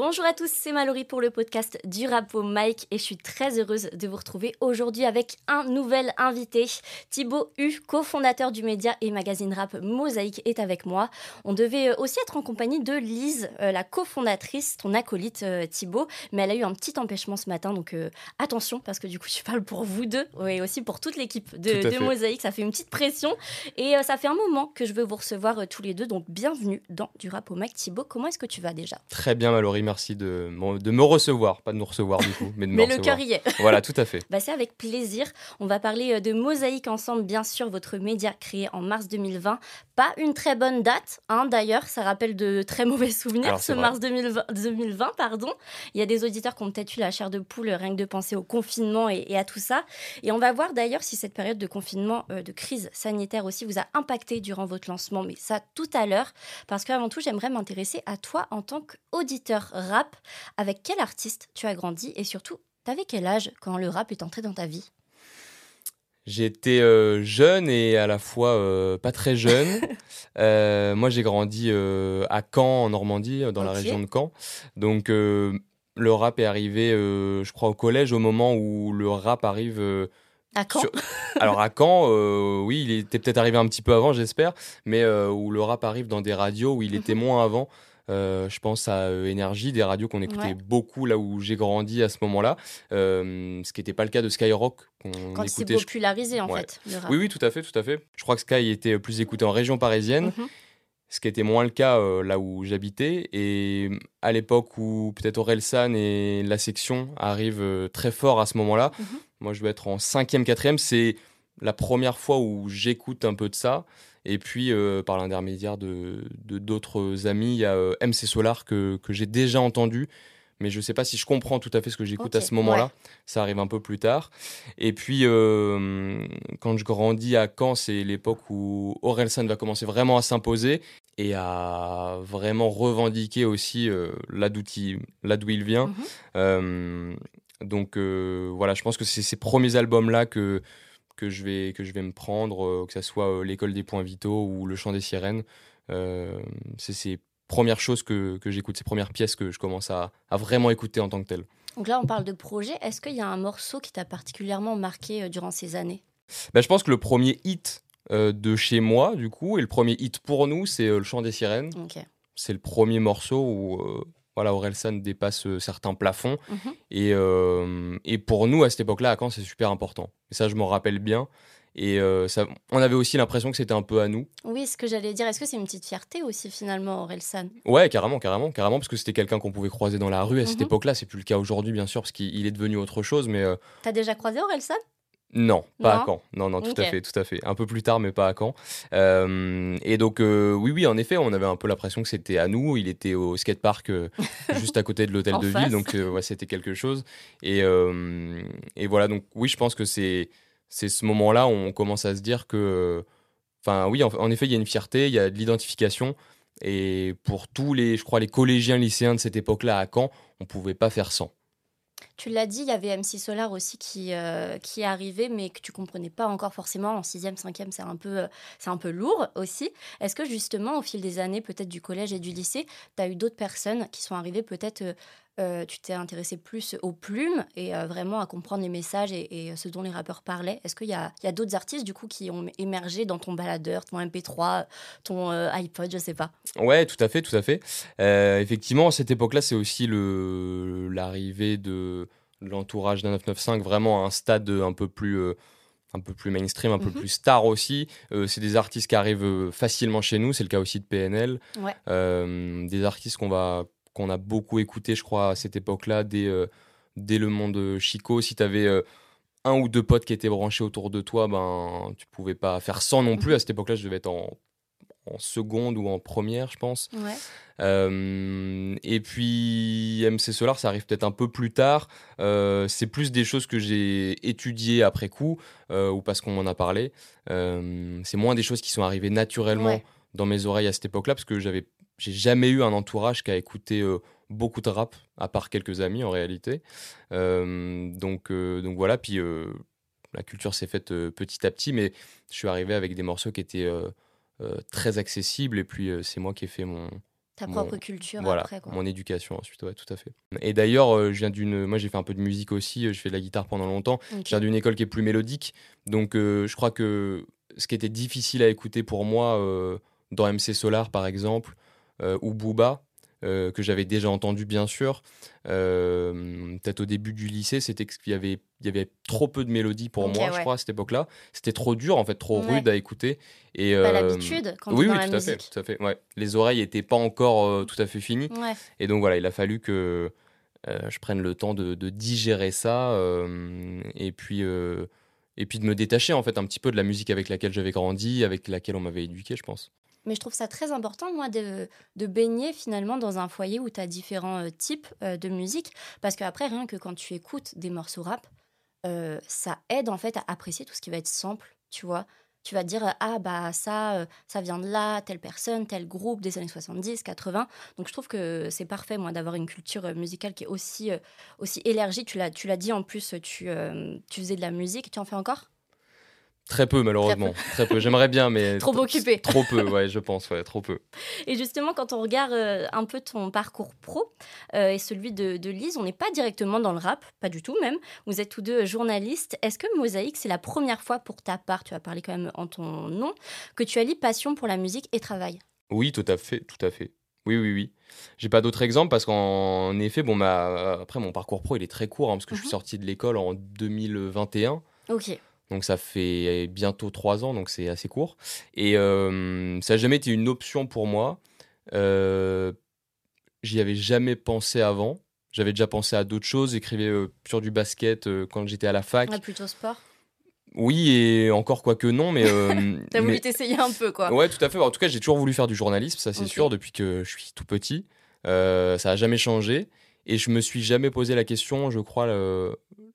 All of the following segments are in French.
Bonjour à tous, c'est Mallory pour le podcast du Rapo Mike et je suis très heureuse de vous retrouver aujourd'hui avec un nouvel invité. Thibaut U, cofondateur du média et magazine rap Mosaïque, est avec moi. On devait euh, aussi être en compagnie de Lise, euh, la cofondatrice, ton acolyte euh, Thibaut, mais elle a eu un petit empêchement ce matin, donc attention parce que du coup tu parles pour vous deux et aussi pour toute l'équipe de, de Mosaïque. Ça fait une petite pression et ça fait un moment que je veux vous recevoir tous les deux, donc bienvenue dans du Rapo Mike. Thibaut, comment est-ce que tu vas déjà? Très bien Mallory merci de, de me recevoir, pas de nous recevoir du coup, mais de me Mais le cœur y est. voilà, tout à fait. Bah, c'est avec plaisir. On va parler euh, de Mosaïque ensemble, bien sûr, votre média créé en mars 2020. Pas une très bonne date, hein, d'ailleurs, ça rappelle de très mauvais souvenirs, ce mars 2020, 2020, pardon. Il y a des auditeurs qui ont peut-être eu la chair de poule rien que de penser au confinement et, à tout ça. Et on va voir d'ailleurs si cette période de confinement, euh, de crise sanitaire aussi, vous a impacté durant votre lancement, mais ça tout à l'heure, parce qu'avant tout, j'aimerais m'intéresser à toi en tant qu'auditeur rap. Avec quel artiste tu as grandi et surtout, t'avais quel âge quand le rap est entré dans ta vie? J'étais euh, jeune et à la fois euh, pas très jeune. Euh, moi, j'ai grandi à Caen, en Normandie, dans la région de Caen. Donc, le rap est arrivé, je crois, au collège, au moment où le rap arrive. à Caen Alors, à Caen, oui, il était peut-être arrivé un petit peu avant, j'espère, mais où le rap arrive dans des radios où il était mhm. moins avant. Euh, je pense à euh, Énergie, des radios qu'on écoutait beaucoup là où j'ai grandi à ce moment-là, euh, ce qui n'était pas le cas de Skyrock. Quand il s'est popularisé en fait. Oui, oui, tout à fait, tout à fait. Je crois que Sky était plus écouté en région parisienne. Mhm. Ce qui était moins le cas là où j'habitais. Et à l'époque où peut-être Orelsan et la section arrivent très fort à ce moment-là, mhm. moi je dois être en cinquième, quatrième, c'est la première fois où j'écoute un peu de ça. Et puis, euh, par l'intermédiaire de d'autres amis, il y a euh, MC Solar que, que j'ai déjà entendu, mais je ne sais pas si je comprends tout à fait ce que j'écoute à ce moment-là. Ça arrive un peu plus tard. Et puis, euh, quand je grandis à Caen, c'est l'époque où Orelsan va commencer vraiment à s'imposer et à vraiment revendiquer aussi là d'où il vient. Mhm. donc voilà, je pense que c'est ces premiers albums-là que que je vais, que je vais me prendre, euh, que ce soit euh, l'école des points vitaux ou le chant des sirènes. Euh, c'est ces premières choses que, que j'écoute, ces premières pièces que je commence à, à, vraiment écouter en tant que tel. Donc là, on parle de projet. Est-ce qu'il y a un morceau qui t'a particulièrement marqué durant ces années? Ben, Je pense que le premier hit de chez moi, du coup, et le premier hit pour nous, c'est le chant des sirènes. C'est le premier morceau où voilà, Orelsan dépasse euh, certains plafonds. Mhm. Et, euh, et, pour nous, à cette époque-là, à Caen, c'est super important. Et ça, je m'en rappelle bien. Et euh, ça, on avait aussi l'impression que c'était un peu à nous. Oui, ce que j'allais dire, est-ce que c'est une petite fierté aussi finalement, Orelsan? Ouais, carrément, carrément, carrément, parce que c'était quelqu'un qu'on pouvait croiser dans la rue à cette mhm. époque-là. C'est plus le cas aujourd'hui, bien sûr, parce qu'il est devenu autre chose. Mais t'as déjà croisé Orelsan? Non, pas à Caen. Non, non, tout à fait, tout à fait. Un peu plus tard, mais pas à Caen. Euh, et donc, euh, oui, oui, en effet, on avait un peu l'impression que c'était à nous. Il était au skatepark euh, juste à côté de l'hôtel de ville, donc ouais, c'était quelque chose. Et, et, voilà, donc oui, je pense que c'est c'est ce moment-là où on commence à se dire que, enfin, oui, en, en, effet, il y a une fierté, il y a de l'identification. Et pour tous les, je crois, les collégiens, lycéens de cette époque-là à Caen, on pouvait pas faire sans. Tu l'as dit, il y avait MC Solar aussi qui, euh, qui est arrivé, mais que tu comprenais pas encore forcément. En sixième, cinquième, c'est un peu, euh, c'est un peu lourd aussi. Est-ce que justement, au fil des années, peut-être du collège et du lycée, tu as eu d'autres personnes qui sont arrivées peut-être euh, euh, tu t'es intéressé plus aux plumes et euh, vraiment à comprendre les messages et, ce dont les rappeurs parlaient. Est-ce qu'il y a, d'autres artistes du coup qui ont émergé dans ton baladeur, ton MP3, ton euh, iPod, je sais pas? Ouais, tout à fait, tout à fait. effectivement, à cette époque-là, c'est aussi le, l'arrivée de l'entourage d'un 995 vraiment à un stade un peu plus un peu plus mainstream, un peu mhm. plus star aussi. c'est des artistes qui arrivent facilement chez nous, c'est le cas aussi de PNL. des artistes qu'on va qu'on a beaucoup écouté, je crois, à cette époque-là, dès, euh, dès le monde Chico. Si tu avais euh, un ou deux potes qui étaient branchés autour de toi, ben, tu pouvais pas faire sans non plus. À cette époque-là, je devais être en, en, seconde ou en première, je pense. Euh, et puis MC Solar, ça arrive peut-être un peu plus tard. c'est plus des choses que j'ai étudiées après coup ou parce qu'on m'en a parlé. c'est moins des choses qui sont arrivées naturellement dans mes oreilles à cette époque-là parce que j'avais j'ai jamais eu un entourage qui a écouté euh, beaucoup de rap, à part quelques amis en réalité. Euh, donc, euh, donc voilà, puis la culture s'est faite petit à petit, mais je suis arrivé avec des morceaux qui étaient très accessibles, et puis c'est moi qui ai fait mon, Ta propre culture voilà, après, quoi. mon éducation ensuite, ouais, tout à fait. Et d'ailleurs, je viens d'une. Moi, j'ai fait un peu de musique aussi, je fais de la guitare pendant longtemps. Je viens d'une école qui est plus mélodique. Donc, je crois que ce qui était difficile à écouter pour moi, dans MC Solar par exemple, ou Booba, euh, que j'avais déjà entendu bien sûr. Euh, peut-être au début du lycée, c'était qu'il y avait, il y avait trop peu de mélodies pour moi, je crois, à cette époque-là. C'était trop dur, en fait, trop rude à écouter. Et, pas euh, l'habitude quand oui, oui, tout à fait, tout à fait. Ouais. Les oreilles n'étaient pas encore tout à fait finies. Et donc voilà, il a fallu que je prenne le temps de, de digérer ça et puis et puis de me détacher en fait un petit peu de la musique avec laquelle j'avais grandi, avec laquelle on m'avait éduqué, je pense. Mais je trouve ça très important, moi, de, de baigner finalement dans un foyer où tu as différents euh, types euh, de musique. Parce qu'après, rien que quand tu écoutes des morceaux rap, euh, ça aide en fait à apprécier tout ce qui va être simple, tu vois. Tu vas dire, ah bah ça, ça vient de là, telle personne, tel groupe des années 70, 80. Donc je trouve que c'est parfait, moi, d'avoir une culture musicale qui est aussi, aussi élargie. Tu l'as dit en plus, tu, tu faisais de la musique, tu en fais encore? Très peu, malheureusement. Très peu. J'aimerais bien, mais. trop occupé. Trop peu, ouais, je pense, ouais, trop peu. Et justement, quand on regarde euh, un peu ton parcours pro euh, et celui de, de Lise, on n'est pas directement dans le rap, pas du tout même. Vous êtes tous deux journalistes. Est-ce que Mosaïque, c'est la première fois pour ta part, tu vas parler quand même en ton nom, que tu allies passion pour la musique et travail? Oui, tout à fait, tout à fait. Oui, oui, oui. J'ai pas d'autres exemples parce qu'en effet, bon, ma... après, mon parcours pro, il est très court hein, parce que je suis mhm. sorti de l'école en 2021. Ok. Donc ça fait bientôt trois ans, donc c'est assez court. Et euh, ça n'a jamais été une option pour moi. Euh, J'y avais jamais pensé avant. J'avais déjà pensé à d'autres choses. J'écrivais euh, sur du basket euh, quand j'étais à la fac. Ah, plutôt sport? Oui, et encore quoi que non, mais. T'as voulu t'essayer un peu, quoi. Ouais, tout à fait. En tout cas, j'ai toujours voulu faire du journalisme, ça c'est sûr, depuis que je suis tout petit. ça n'a jamais changé. Et je me suis jamais posé la question, je crois,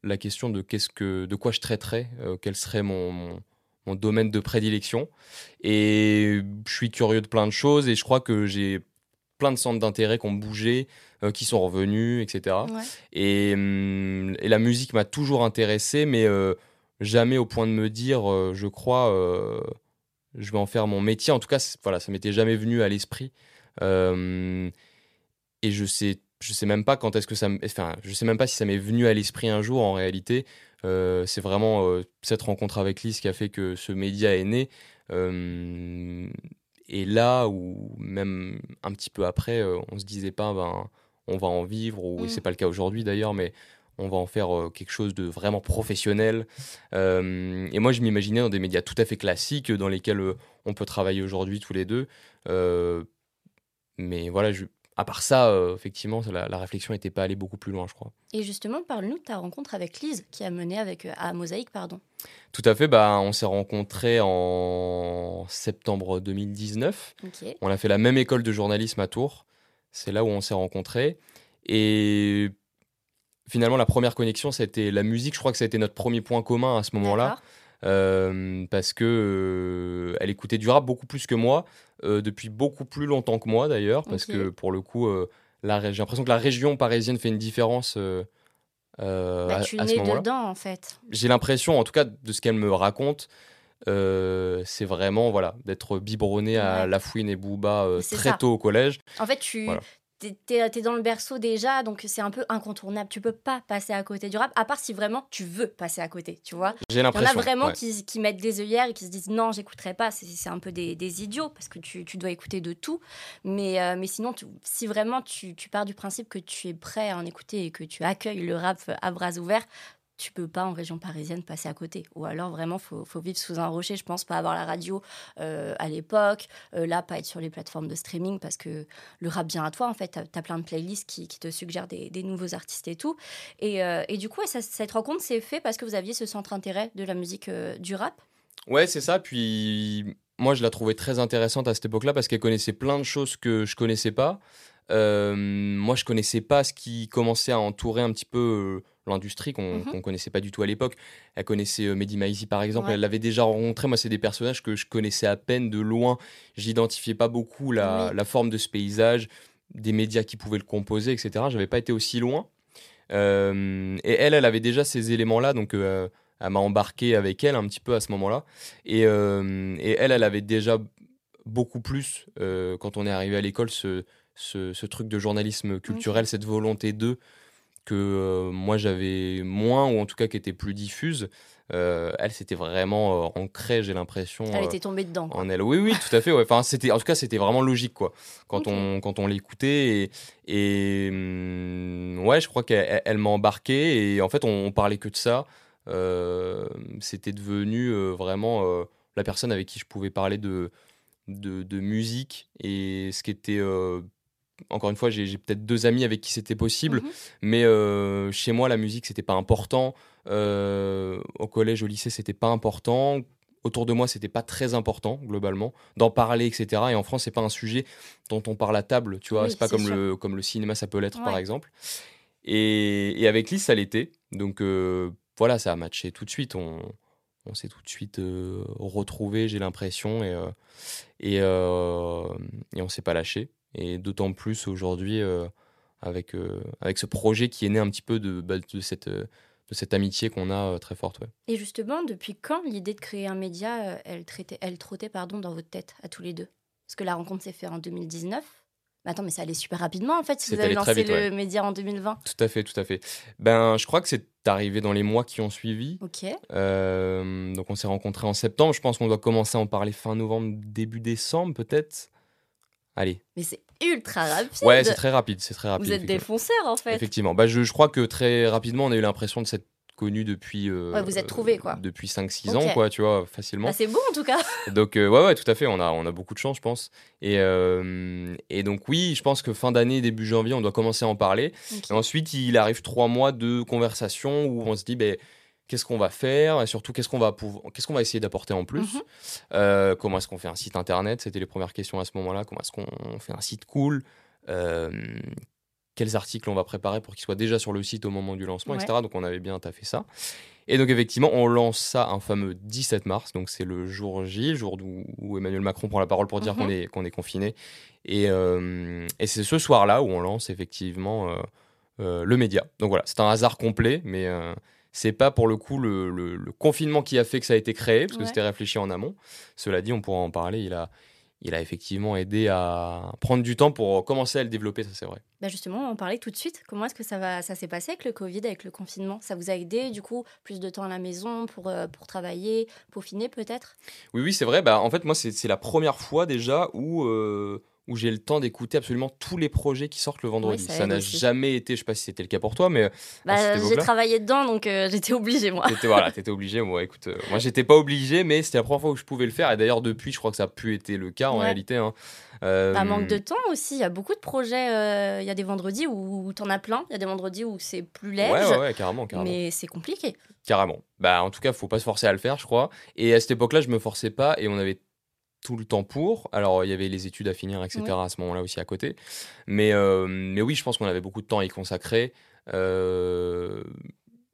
la question de qu'est-ce que, de quoi je traiterais, euh, quel serait mon, mon, domaine de prédilection. Et je suis curieux de plein de choses et je crois que j'ai plein de centres d'intérêt qui ont bougé, euh, qui sont revenus, etc. Et, hum, et, la musique m'a toujours intéressé, mais euh, jamais au point de me dire, je crois, je vais en faire mon métier. En tout cas, voilà, ça m'était jamais venu à l'esprit. et je sais je sais même pas quand est-ce que ça enfin je sais même pas si ça m'est venu à l'esprit un jour en réalité euh, c'est vraiment euh, cette rencontre avec Lise qui a fait que ce média est né euh, et là ou même un petit peu après on se disait pas ben on va en vivre ou c'est mm. pas le cas aujourd'hui d'ailleurs mais on va en faire quelque chose de vraiment professionnel. et moi, je m'imaginais dans des médias tout à fait classiques dans lesquels on peut travailler aujourd'hui tous les deux. mais voilà, je, à part ça, euh, effectivement, la, réflexion n'était pas allée beaucoup plus loin, je crois. Et justement, parle-nous de ta rencontre avec Lise, qui a mené avec, euh, à Mosaïque. Pardon. Tout à fait, bah, on s'est rencontrés en septembre 2019. On a fait la même école de journalisme à Tours. C'est là où on s'est rencontrés. Et finalement, la première connexion, c'était la musique. Je crois que ça a été notre premier point commun à ce moment-là. Euh, parce que euh, elle écoutait du rap beaucoup plus que moi, euh, depuis beaucoup plus longtemps que moi d'ailleurs, parce que pour le coup, j'ai l'impression que la région parisienne fait une différence. Bah, tu es dedans en fait. J'ai l'impression, en tout cas, de ce qu'elle me raconte, c'est vraiment voilà d'être biberonné à La Fouine et Booba très tôt au collège. En fait, tu, t'es es dans le berceau déjà, donc c'est un peu incontournable. Tu peux pas passer à côté du rap, à part si vraiment tu veux passer à côté, tu vois. J'ai l'impression. Il y en a vraiment qui, qui, mettent des œillères et qui se disent non, j'écouterai pas. C'est un peu des, des, idiots parce que tu, tu, dois écouter de tout. Mais, euh, mais sinon, si vraiment tu, tu pars du principe que tu es prêt à en écouter et que tu accueilles le rap à bras ouverts, tu peux pas en région parisienne passer à côté. Ou alors vraiment, faut, faut vivre sous un rocher, je pense, pas avoir la radio euh, à l'époque, euh, là, pas être sur les plateformes de streaming parce que le rap vient à toi, en fait. Tu as, plein de playlists qui, te suggèrent des, nouveaux artistes et tout. Et, euh, du coup, cette rencontre s'est faite parce que vous aviez ce centre intérêt de la musique du rap? Ouais, c'est ça. Puis moi, je la trouvais très intéressante à cette époque-là parce qu'elle connaissait plein de choses que je connaissais pas. moi, je connaissais pas ce qui commençait à entourer un petit peu l'industrie qu'on ne mhm. connaissait pas du tout à l'époque. Elle connaissait euh, Mehdi Maizi par exemple, elle l'avait déjà rencontré. Moi, c'est des personnages que je connaissais à peine de loin. J'identifiais pas beaucoup la, forme de ce paysage, des médias qui pouvaient le composer, etc. J'avais pas été aussi loin. Euh, et elle, elle avait déjà ces éléments-là, donc euh, elle m'a embarqué avec elle un petit peu à ce moment-là. Et, et, elle, elle avait déjà beaucoup plus, quand on est arrivé à l'école, ce, ce, truc de journalisme culturel, cette volonté d'eux que moi j'avais moins, ou en tout cas qui était plus diffuse. elle, c'était vraiment ancrée, j'ai l'impression. Elle était tombée dedans. En elle. Oui, oui, tout à fait. Ouais. Enfin, c'était, en tout cas, c'était vraiment logique, quoi. Quand on, quand on l'écoutait. Et, et mmh, ouais, je crois qu'elle m'a embarqué. Et en fait, on, on, parlait que de ça. c'était devenu vraiment la personne avec qui je pouvais parler de, de, de musique. Et ce qui était encore une fois, j'ai peut-être deux amis avec qui c'était possible, mhm. mais euh, chez moi, la musique, c'était pas important. Euh, au collège, au lycée, c'était pas important. Autour de moi, c'était pas très important, globalement, d'en parler, etc. Et en France, c'est pas un sujet dont on parle à table, tu vois. c'est pas comme le, comme le cinéma, ça peut l'être, par exemple. Et, avec Lise, ça l'était. Donc euh, voilà, ça a matché tout de suite. On, on s'est tout de suite retrouvé, j'ai l'impression, et, et, et on s'est pas lâché. Et d'autant plus aujourd'hui euh, avec, euh, avec ce projet qui est né un petit peu de, bah, de cette, de cette amitié qu'on a euh, très forte. Et justement, depuis quand l'idée de créer un média, elle, traitait, elle trottait pardon, dans votre tête, à tous les deux? Parce que la rencontre s'est faite en 2019. Mais attends, mais ça allait super rapidement en fait, si vous avez lancé le média en 2020. Tout à fait, tout à fait. Ben, je crois que c'est arrivé dans les mois qui ont suivi. Ok. donc on s'est rencontrés en septembre. Je pense qu'on doit commencer à en parler fin novembre, début décembre peut-être. Allez. Mais c'est ultra rapide. Ouais, c'est très rapide, c'est très rapide. Vous êtes des fonceurs en fait. Effectivement. Bah, je, je, crois que très rapidement, on a eu l'impression de s'être connu depuis. Euh, ouais, vous êtes trouvé quoi. Depuis 5-6 ans, quoi, tu vois, facilement. Bah, c'est bon en tout cas. donc, euh, ouais, ouais, tout à fait. On a, on a beaucoup de chance, je pense. Et, euh, et donc, oui, je pense que fin d'année, début janvier, on doit commencer à en parler. Et ensuite, il arrive trois mois de conversation où on se dit, ben qu'est-ce qu'on va faire et surtout qu'est-ce qu'on va qu'est-ce qu'on va essayer d'apporter en plus. Mhm. euh, comment est-ce qu'on fait un site internet? C'était les premières questions à ce moment-là. Comment est-ce qu'on fait un site cool? Euh, quels articles on va préparer pour qu'ils soient déjà sur le site au moment du lancement etc donc on avait bien taffé ça. Et donc effectivement on lance ça un fameux 17 mars. Donc c'est le jour J le jour où, Emmanuel Macron prend la parole pour dire qu'on mhm. est qu'on est confiné. Et, euh, et c'est ce soir là où on lance effectivement le média. Donc voilà. C'est un hasard complet mais c'est pas pour le coup le, confinement qui a fait que ça a été créé, parce que c'était réfléchi en amont. Cela dit, on pourra en parler. Il a, il a effectivement aidé à prendre du temps pour commencer à le développer, ça c'est vrai. Bah justement, on en parlait tout de suite. Comment est-ce que ça, va, ça s'est passé avec le Covid, avec le confinement? Ça vous a aidé, du coup, plus de temps à la maison pour, euh, pour travailler, peaufiner peut-être? Oui, oui, c'est vrai. Bah, en fait, moi, c'est la première fois déjà où... Euh, où j'ai le temps d'écouter absolument tous les projets qui sortent le vendredi. ça n'a jamais été, je sais pas si c'était le cas pour toi, mais. Bah, j'ai travaillé dedans, donc euh, j'étais obligé, moi. Étais, voilà, t'étais obligé. Moi, écoute, euh, moi, j'étais pas obligé, mais c'était la première fois où je pouvais le faire. Et d'ailleurs, depuis, je crois que ça a pu être le cas en réalité. Hein. Euh... Bah, manque de temps aussi. Il y a beaucoup de projets. Euh, il y a des vendredis où t'en as plein. Il y a des vendredis où c'est plus léger. Ouais, ouais, carrément, carrément. Mais c'est compliqué. Carrément. Bah, en tout cas, faut pas se forcer à le faire, je crois. Et à cette époque-là, je me forçais pas et on avait tout le temps pour. Alors, il y avait les études à finir, etc. à ce moment-là aussi à côté. Mais, euh, mais oui, je pense qu'on avait beaucoup de temps à y consacrer. Euh,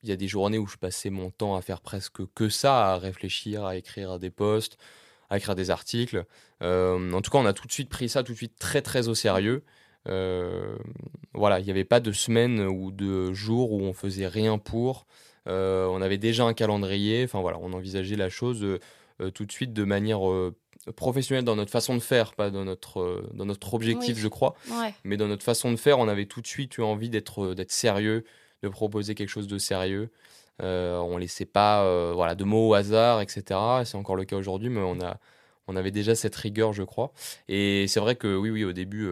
il y a des journées où je passais mon temps à faire presque que ça, à réfléchir, à écrire des posts, à écrire des articles. Euh, en tout cas, on a tout de suite pris ça tout de suite très très au sérieux. voilà, il n'y avait pas de semaine ou de jours où on faisait rien pour. on avait déjà un calendrier. Enfin voilà, on envisageait la chose tout de suite de manière professionnel dans notre façon de faire, pas dans notre, euh, dans notre objectif, je crois, mais dans notre façon de faire, on avait tout de suite eu envie d'être euh, sérieux, de proposer quelque chose de sérieux. Euh, on laissait pas euh, voilà, de mots au hasard, etc. C'est encore le cas aujourd'hui, mais on, a, on avait déjà cette rigueur, je crois. Et c'est vrai que oui, oui, au début,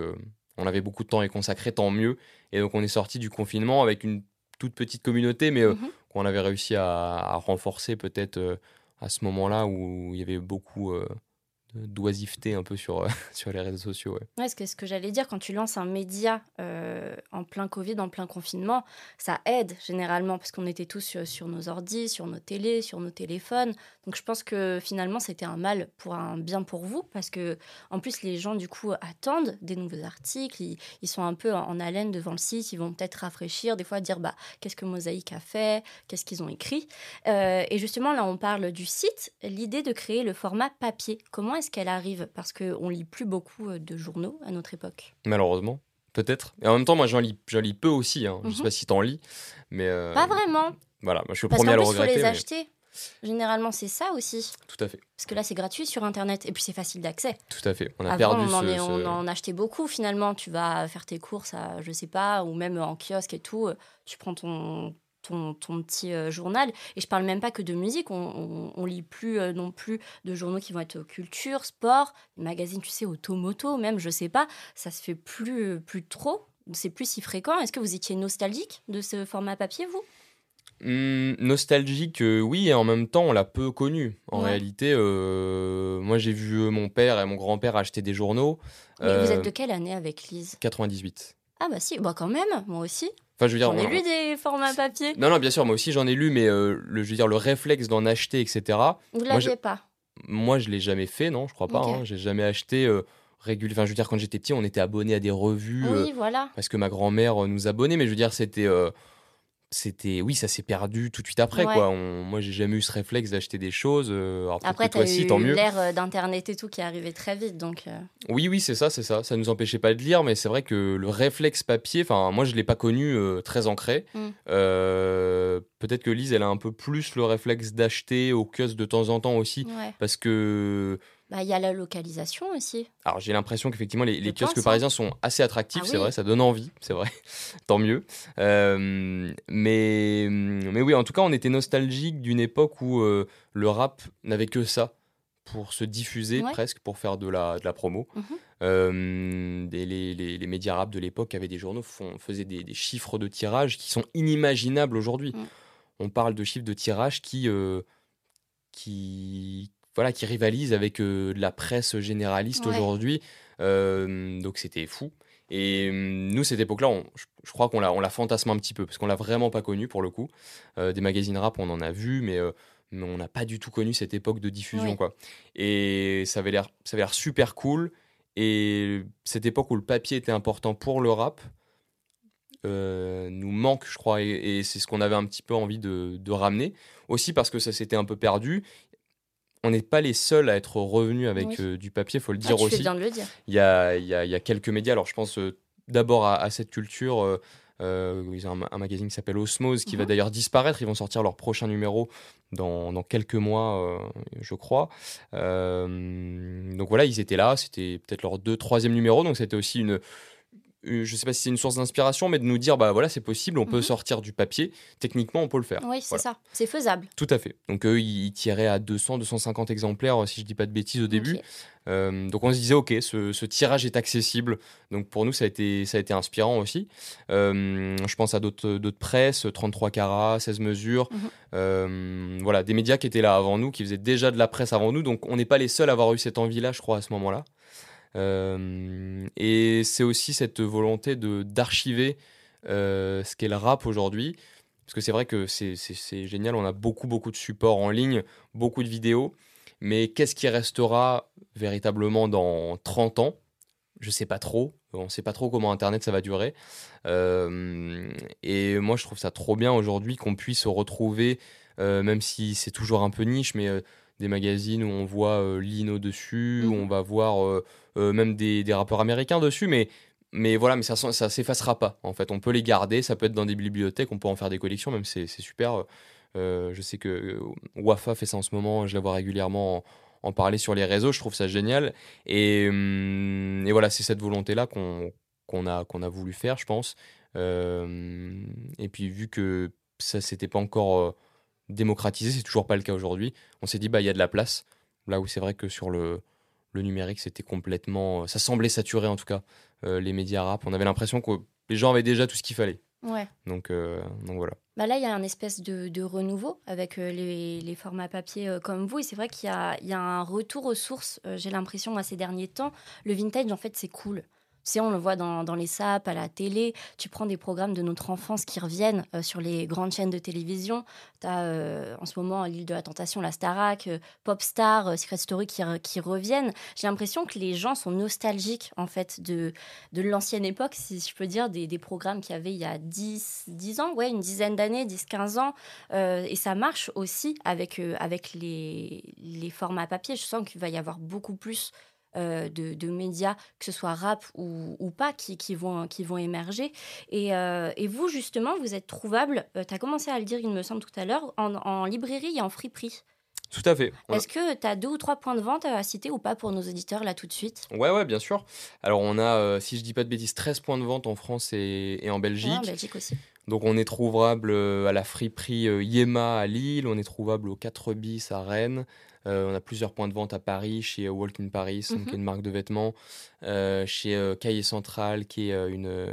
on avait beaucoup de temps à y consacrer, tant mieux. Et donc on est sorti du confinement avec une toute petite communauté, mais mm-hmm. qu'on avait réussi à, à renforcer peut-être à ce moment-là où il y avait beaucoup d'oisiveté un peu sur, euh, sur les réseaux sociaux. Ouais. ouais ce que, ce que j'allais dire, quand tu lances un média euh, en plein Covid, en plein confinement, ça aide généralement parce qu'on était tous sur, sur, nos ordis, sur nos télés, sur nos téléphones. Donc je pense que finalement c'était un mal pour un bien pour vous parce que en plus les gens du coup attendent des nouveaux articles, ils, ils sont un peu en, haleine devant le site, ils vont peut-être rafraîchir, des fois dire bah qu'est-ce que Mosaïque a fait, qu'est-ce qu'ils ont écrit? Euh, et justement là on parle du site, l'idée de créer le format papier. Comment est-ce qu'elle arrive Parce qu'on lit plus beaucoup euh, de journaux à notre époque. Malheureusement. Peut-être. Et en même temps, moi, j'en lis, lis peu aussi. Hein. Je sais mhm. pas si t'en lis, mais... Euh, pas vraiment. Voilà, moi, je suis le premier à le regretter. Faut les acheter. Généralement, c'est ça aussi. Tout à fait. Parce que là, c'est gratuit sur Internet et puis c'est facile d'accès. Tout à fait. On a perdu on en, on en achetait beaucoup finalement. Tu vas faire tes courses à, je sais pas, ou même en kiosque et tout. Tu prends ton, ton, ton, petit euh, journal. Et je parle même pas que de musique, on, on, lit plus euh, non plus de journaux qui vont être culture, sport, magazines, tu sais, automoto, même, je sais pas, ça se fait plus, plus trop, c'est plus si fréquent. Est-ce que vous étiez nostalgique de ce format papier, vous? Mmh, nostalgique, euh, oui, et en même temps, on l'a peu connu. En réalité, euh, moi, j'ai vu euh, mon père et mon grand-père acheter des journaux. Mais vous êtes de quelle année avec Lise? 98. Ah bah si, bah quand même, moi aussi. Enfin, je veux dire, j'en ai lu des formats papier. Non, non, bien sûr, moi aussi j'en ai lu, mais le, je veux dire, le réflexe d'en acheter, etc. Vous ne l'aviez pas Moi, je l'ai jamais fait, non, je crois pas. Hein. j'ai jamais acheté régulier. Enfin, je veux dire, quand j'étais petit, on était abonné à des revues. Oui, voilà. Parce que ma grand-mère nous abonnait, mais je veux dire, c'était c'était oui ça s'est perdu tout de suite après quoi. Moi j'ai jamais eu ce réflexe d'acheter des choses euh, après tu as eu tant mieux. l'ère euh, d'internet et tout qui est arrivé très vite donc euh. oui oui c'est ça c'est ça. Ça nous empêchait pas de lire mais c'est vrai que le réflexe papier enfin moi je l'ai pas connu très ancré. Mmh. peut-être que Lise elle a un peu plus le réflexe d'acheter au kiosque de temps en temps aussi parce que bah, il y a la localisation aussi. Alors j'ai l'impression qu'effectivement les, les kiosques hein. parisiens sont assez attractifs, ah c'est vrai, ça donne envie, c'est vrai, tant mieux. Euh, mais, mais oui, en tout cas, on était nostalgique d'une époque où euh, le rap n'avait que ça pour se diffuser presque, pour faire de la, de la promo. Mhm. Euh, les, les, les, médias rap de l'époque avaient des journaux, font, faisaient des, des, chiffres de tirage qui sont inimaginables aujourd'hui. Mm. On parle de chiffres de tirage qui, qui, voilà, qui rivalise avec euh, la presse généraliste aujourd'hui. Euh, donc c'était fou. Et hum, nous, cette époque-là, je, crois qu'on la, on la fantasme un petit peu, parce qu'on l'a vraiment pas connue pour le coup. Euh, des magazines rap, on en a vu, mais, mais on n'a pas du tout connu cette époque de diffusion. Quoi. Et ça avait l'air super cool. Et cette époque où le papier était important pour le rap, nous manque, je crois, et, c'est ce qu'on avait un petit peu envie de, de ramener. Aussi parce que ça s'était un peu perdu on n'est pas les seuls à être revenus avec euh, du papier, il faut le ah, dire aussi. Bien de le dire. Il y a, y, a, y a, quelques médias, alors je pense euh, d'abord à, cette culture. Euh, ils ont un, magazine qui s'appelle Osmose qui va mhm. d'ailleurs disparaître. Ils vont sortir leur prochain numéro dans, dans quelques mois, je crois. donc voilà, ils étaient là. C'était peut-être leur deux, troisième numéro. Donc c'était aussi une, je ne sais pas si c'est une source d'inspiration, mais de nous dire, bah voilà, c'est possible, on peut mhm. sortir du papier, techniquement, on peut le faire. Oui, c'est ça, c'est faisable. Tout à fait. Donc eux, ils tiraient à 200, 250 exemplaires, si je dis pas de bêtises au début. Euh, donc on se disait, ok, ce, tirage est accessible. Donc pour nous, ça a été, ça a été inspirant aussi. Euh, je pense à d'autres presses, 33 carats, 16 mesures. Mhm. voilà, des médias qui étaient là avant nous, qui faisaient déjà de la presse avant nous. Donc on n'est pas les seuls à avoir eu cette envie-là, je crois, à ce moment-là. Euh, et c'est aussi cette volonté de d'archiver euh, ce qu'est le rap aujourd'hui. Parce que c'est vrai que c'est génial, on a beaucoup, beaucoup de supports en ligne, beaucoup de vidéos. Mais qu'est-ce qui restera véritablement dans 30 ans? Je sais pas trop. On ne sait pas trop comment Internet ça va durer. Euh, et moi, je trouve ça trop bien aujourd'hui qu'on puisse se retrouver, même si c'est toujours un peu niche, mais des magazines où on voit Lino dessus, où mmh on va voir même des, rappeurs américains dessus, mais mais voilà, mais ça, ça s'effacera pas. En fait, on peut les garder, ça peut être dans des bibliothèques, on peut en faire des collections, même c'est super. Euh, je sais que euh, Wafa fait ça en ce moment, je la vois régulièrement en, parler sur les réseaux, je trouve ça génial. Et, hum, voilà, c'est cette volonté-là qu'on qu'on a, qu'on a voulu faire, je pense. et puis, vu que ça s'était pas encore démocratisé, c'est toujours pas le cas aujourd'hui, on s'est dit, bah, il y a de la place. Là où c'est vrai que sur le, le numérique, c'était complètement. Euh, ça semblait saturé en tout cas, euh, les médias rap. On avait l'impression que les gens avaient déjà tout ce qu'il fallait. Ouais. Donc, euh, donc voilà. Bah là, il y a un espèce de, renouveau avec les, les, formats papier comme vous. Et c'est vrai qu'il y, y a, un retour aux sources, j'ai l'impression, à ces derniers temps. Le vintage, en fait, c'est cool on le voit dans, les SAP, à la télé. Tu prends des programmes de notre enfance qui reviennent euh, sur les grandes chaînes de télévision. Tu as euh, en ce moment l'île de la Tentation, la Starac, euh, Popstar, Secret Story qui, reviennent. J'ai l'impression que les gens sont nostalgiques en fait de, de l'ancienne époque, si je peux dire, des, des programmes qu'il y avait il y a 10, 10 ans, ouais, une dizaine d'années, 10-15 ans. et ça marche aussi avec, avec les, les formats papier. Je sens qu'il va y avoir beaucoup plus de, médias, que ce soit rap ou, pas, qui, qui, vont, qui vont émerger. Et, et vous, justement, vous êtes trouvable, tu as commencé à le dire, il me semble, tout à l'heure, en, en librairie et en friperie. Tout à fait. Est-ce que tu as deux ou trois points de vente à citer ou pas pour nos auditeurs là tout de suite? Ouais, ouais, bien sûr. Alors on a, euh, si je dis pas de bêtises, 13 points de vente en France et, en Belgique. en Belgique aussi. Donc on est trouvable euh, à la friperie euh, Yema à Lille, on est trouvable au 4 bis à Rennes. on a plusieurs points de vente à Paris, chez Walk in Paris, qui est mhm. une marque de vêtements, chez Cahier Central, qui est une,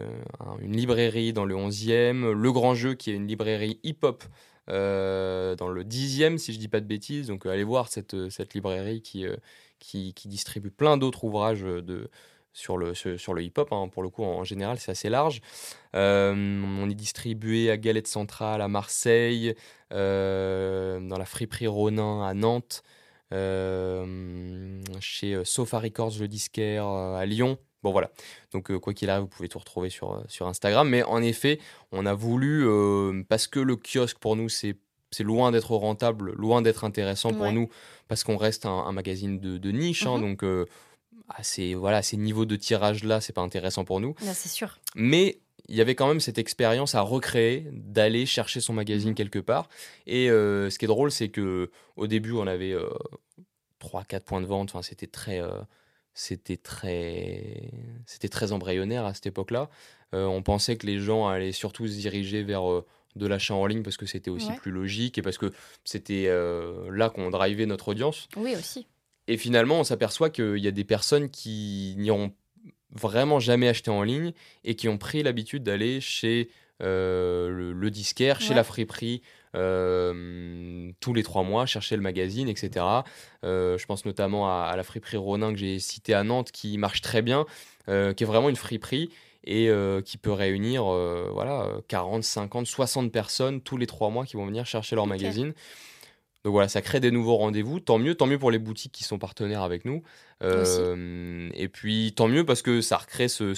une librairie dans le 11e, Le Grand Jeu, qui est une librairie hip-hop euh, dans le dixième, si je dis pas de bêtises. Donc euh, allez voir cette, euh, cette librairie qui, qui, qui, distribue plein d'autres ouvrages de, sur le, sur le hip-hop. Hein. Pour le coup, en, général, c'est assez large. on est distribué à Galette Centrale, à Marseille, dans la friperie Ronin à Nantes, chez Sofa Records, le disquaire à Lyon. Bon voilà, donc euh, quoi qu'il arrive, vous pouvez tout retrouver sur, euh, sur Instagram. Mais en effet, on a voulu, euh, parce que le kiosque pour nous, c'est loin d'être rentable, loin d'être intéressant pour nous, parce qu'on reste un, magazine de, niche. Hein, mhm. donc à ces, voilà, ces niveaux de tirage-là, c'est pas intéressant pour nous. c'est sûr. Mais il y avait quand même cette expérience à recréer, d'aller chercher son magazine mhm. quelque part. Et ce qui est drôle, c'est que au début, on avait 3-4 points de vente. Enfin, c'était très c'était très, c'était très embryonnaire à cette époque-là. Euh, on pensait que les gens allaient surtout se diriger vers euh, de l'achat en ligne parce que c'était aussi plus logique et parce que c'était euh, là qu'on drivait notre audience. Oui, aussi. Et finalement, on s'aperçoit qu'il y a des personnes qui n'y ont vraiment jamais acheté en ligne et qui ont pris l'habitude d'aller chez le, disquaire, chez la friperie, euh, tous les trois mois, chercher le magazine, etc. Euh, je pense notamment à, la friperie Ronin que j'ai cité à Nantes, qui marche très bien, euh, qui est vraiment une friperie et qui peut réunir voilà, 40, 50, 60 personnes tous les trois mois qui vont venir chercher leur magazine. Donc voilà, ça crée des nouveaux rendez-vous. Tant mieux, tant mieux pour les boutiques qui sont partenaires avec nous. et puis tant mieux parce que ça recrée ce,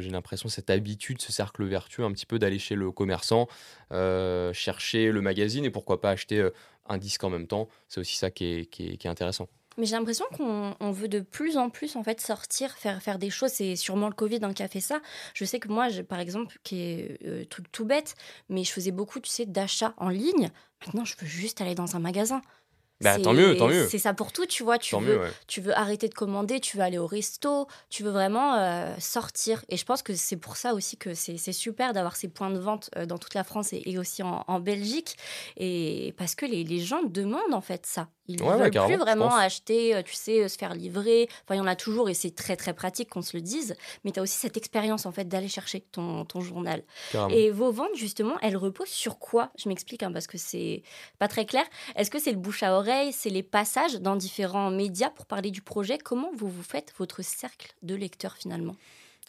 j'ai l'impression, cette habitude, ce cercle vertueux, un petit peu d'aller chez le commerçant, euh, chercher le magazine et pourquoi pas acheter euh, un disque en même temps. C'est aussi ça qui est, qui est, intéressant. Mais j'ai l'impression qu'on veut de plus en plus en fait sortir, faire, faire des choses. C'est sûrement le Covid hein, qui a fait ça. Je sais que moi, par exemple, qui est euh, truc tout bête, mais je faisais beaucoup, tu sais, d'achats en ligne. Maintenant, je veux juste aller dans un magasin. Bah, tant mieux, tant mieux. C'est ça pour tout, tu vois. Tu, veux, tu veux arrêter de commander, tu veux aller au resto, tu veux vraiment euh, sortir. Et je pense que c'est pour ça aussi que c'est super d'avoir ces points de vente euh, dans toute la France et, aussi en, en, Belgique. Et parce que les, les gens demandent en fait ça. Ils ne veulent plus vraiment acheter, euh, tu sais, euh, se faire livrer. Enfin, il y en a toujours et c'est très très pratique qu'on se le dise. Mais tu as aussi cette expérience en fait d'aller chercher ton, ton journal. Et vos ventes, justement, elles reposent sur quoi? Je m'explique hein, parce que c'est pas très clair. Est-ce que c'est le bouche à oreille C'est les passages dans différents médias pour parler du projet? Comment vous vous faites votre cercle de lecteurs finalement?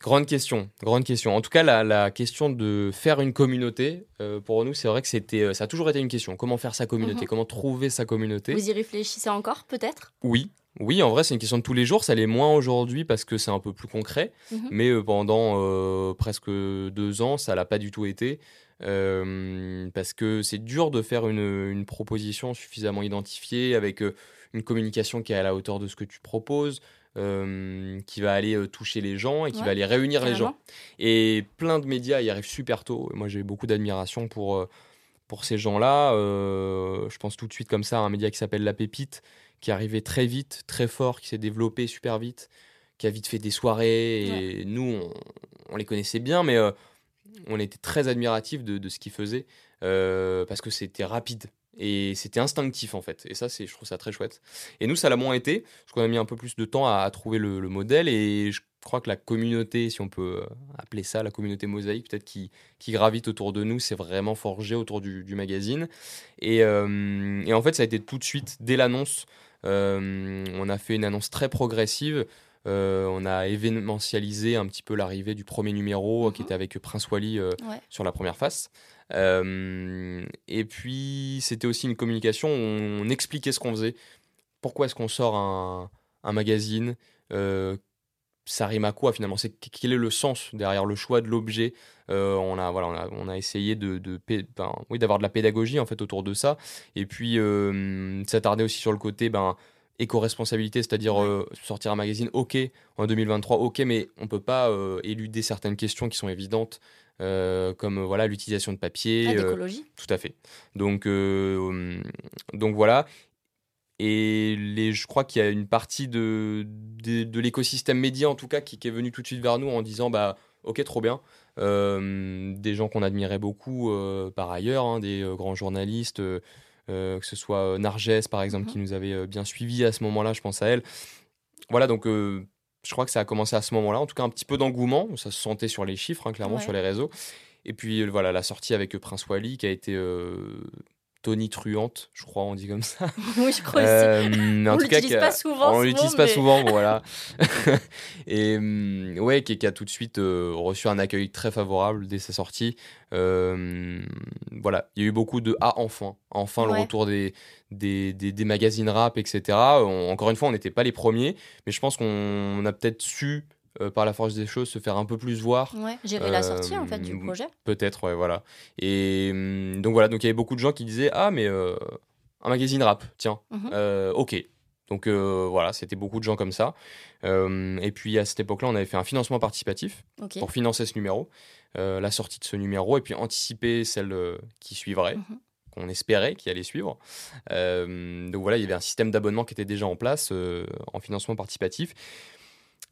Grande question, grande question. En tout cas, la, question de faire une communauté, euh, pour nous, c'est vrai que c'était, euh, ça a toujours été une question. Comment faire sa communauté? Mhm. Comment trouver sa communauté? Vous y réfléchissez encore, peut-être? Oui, oui, en vrai, c'est une question de tous les jours. Ça l'est moins aujourd'hui parce que c'est un peu plus concret. Mhm. Mais euh, pendant presque deux ans, ça l'a pas du tout été. parce que c'est dur de faire une, une, proposition suffisamment identifiée avec une communication qui est à la hauteur de ce que tu proposes. Euh, qui va aller euh, toucher les gens et qui va aller réunir les gens. Et plein de médias y arrivent super tôt. Moi, j'ai beaucoup d'admiration pour, euh, pour ces gens-là. je pense tout de suite comme ça à un média qui s'appelle La Pépite, qui est arrivé très vite, très fort, qui s'est développé super vite, qui a vite fait des soirées. Et nous, on, les connaissait bien, mais on était très admiratifs de, de ce qu'ils faisaient parce que c'était rapide. Et c'était instinctif en fait. Et ça, c'est, je trouve ça très chouette. Et nous, ça l'a moins été, parce qu'on a mis un peu plus de temps à, trouver le, modèle. Et je crois que la communauté, si on peut euh, appeler ça la communauté mosaïque, peut-être qui, gravite autour de nous, c'est vraiment forgé autour du, magazine. Et, euh, et, en fait, ça a été tout de suite, dès l'annonce, euh, on a fait une annonce très progressive. On a événementialisé un petit peu l'arrivée du premier numéro qui mhm. était avec Prince Wally sur la première face. Euh, et puis, c'était aussi une communication où on expliquait ce qu'on faisait. Pourquoi est-ce qu'on sort un, un magazine euh, ça rime à quoi finalement? C'est quel est le sens derrière le choix de l'objet? Euh, on a voilà on a, on a essayé de, de ben, oui d'avoir de la pédagogie en fait autour de ça et puis s'attarder aussi sur le côté ben éco-responsabilité, c'est-à-dire sortir un magazine, ok, en 2023, ok, mais on peut pas éluder certaines questions qui sont évidentes, comme voilà l'utilisation de papier. Ah, tout à fait. Donc, donc voilà. Et les, je crois qu'il y a une partie de, de, l'écosystème média, en tout cas, qui, qui, est venue tout de suite vers nous en disant bah, Ok, trop bien. Euh, des gens qu'on admirait beaucoup euh, par ailleurs, hein, des euh, grands journalistes, que ce soit Narges, par exemple, qui mhm. nous avait bien suivis à ce moment-là, je pense à elle. Voilà, donc je crois que ça a commencé à ce moment-là, en tout cas un petit peu d'engouement, ça se sentait sur les chiffres, hein, clairement, sur les réseaux. Et puis voilà, la sortie avec Prince Wally qui a été Tony Truante, je crois, on dit comme ça. Oui, je crois euh, mais en on l'utilise pas souvent. On l'utilise pas souvent, voilà. et mm, ouais, qui, a tout de suite euh, reçu un accueil très favorable dès sa sortie. Euh, voilà, il y a eu beaucoup de ah enfin, enfin le retour des des, des, magazines rap, etc. encore une fois, on n'était pas les premiers, mais je pense qu'on a peut-être su euh, par la force des choses, se faire un peu plus voir. Ouais, gérer la sortie en fait du euh, projet. Peut-être, ouais, voilà. Et hum, donc voilà, donc il y avait beaucoup de gens qui disaient Ah, mais euh, un magazine rap, tiens, mhm. ok. Donc voilà, c'était beaucoup de gens comme ça. et puis à cette époque-là, on avait fait un financement participatif pour financer ce numéro, la sortie de ce numéro, et puis anticiper celle qui suivrait. Mhm. qu'on espérait qui allait suivre. donc voilà, il y avait un système d'abonnement qui était déjà en place en financement participatif.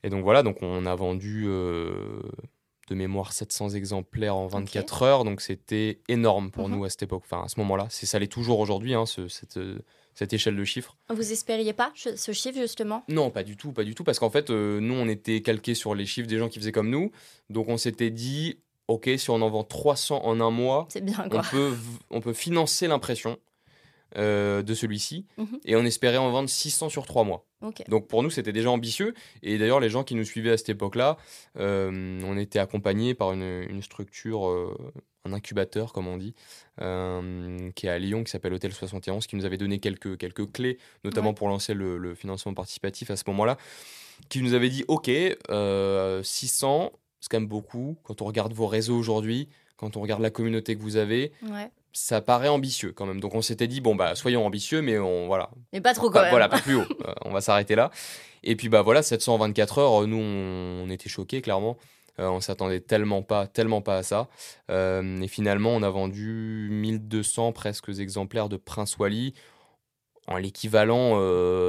Et donc voilà, donc on a vendu euh, de mémoire 700 exemplaires en 24 heures, donc c'était énorme pour mhm. nous à cette époque, enfin à ce moment-là. C'est ça l'est toujours aujourd'hui, hein, cette, cette échelle de chiffres. Vous espériez pas ce chiffre justement? Non, pas du tout, pas du tout, parce qu'en fait, euh, nous on était calqués sur les chiffres des gens qui faisaient comme nous, donc on s'était dit, ok, si on en vend 300 en un mois, bien, On, peut, on peut financer l'impression. Euh, de celui-ci mhm. et on espérait en vendre 600 sur 3 mois. Donc pour nous, c'était déjà ambitieux. Et d'ailleurs, les gens qui nous suivaient à cette époque-là, euh, on était accompagnés par une, structure, euh, un incubateur, comme on dit, qui est à Lyon, qui s'appelle Hôtel 71, qui nous avait donné quelques, quelques clés, notamment pour lancer le, financement participatif à ce moment-là, qui nous avait dit, OK, 600, c'est quand même beaucoup. Quand on regarde vos réseaux aujourd'hui, quand on regarde la communauté que vous avez, ça paraît ambitieux quand même. Donc on s'était dit bon bah soyons ambitieux, mais on voilà. Mais pas trop quand même. Voilà, pas plus haut. Euh, on va s'arrêter là. Et puis bah voilà, 724 heures, nous on, était choqués clairement. Euh, on s'attendait tellement pas, tellement pas à ça. Euh, et finalement, on a vendu 1200 presque exemplaires de Prince Wally en l'équivalent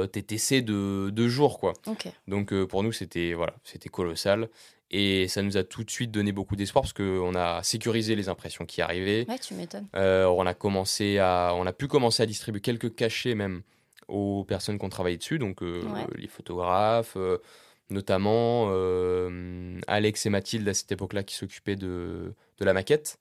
TTC de deux jours quoi. Donc pour nous c'était voilà, c'était colossal. Et ça nous a tout de suite donné beaucoup d'espoir parce qu'on a sécurisé les impressions qui arrivaient. Ouais, tu m'étonnes. Euh, on, a commencé à, on a pu commencer à distribuer quelques cachets même aux personnes qui ont travaillé dessus, donc euh, les photographes, euh, notamment Alex et Mathilde à cette époque-là qui s'occupaient de, de, la maquette.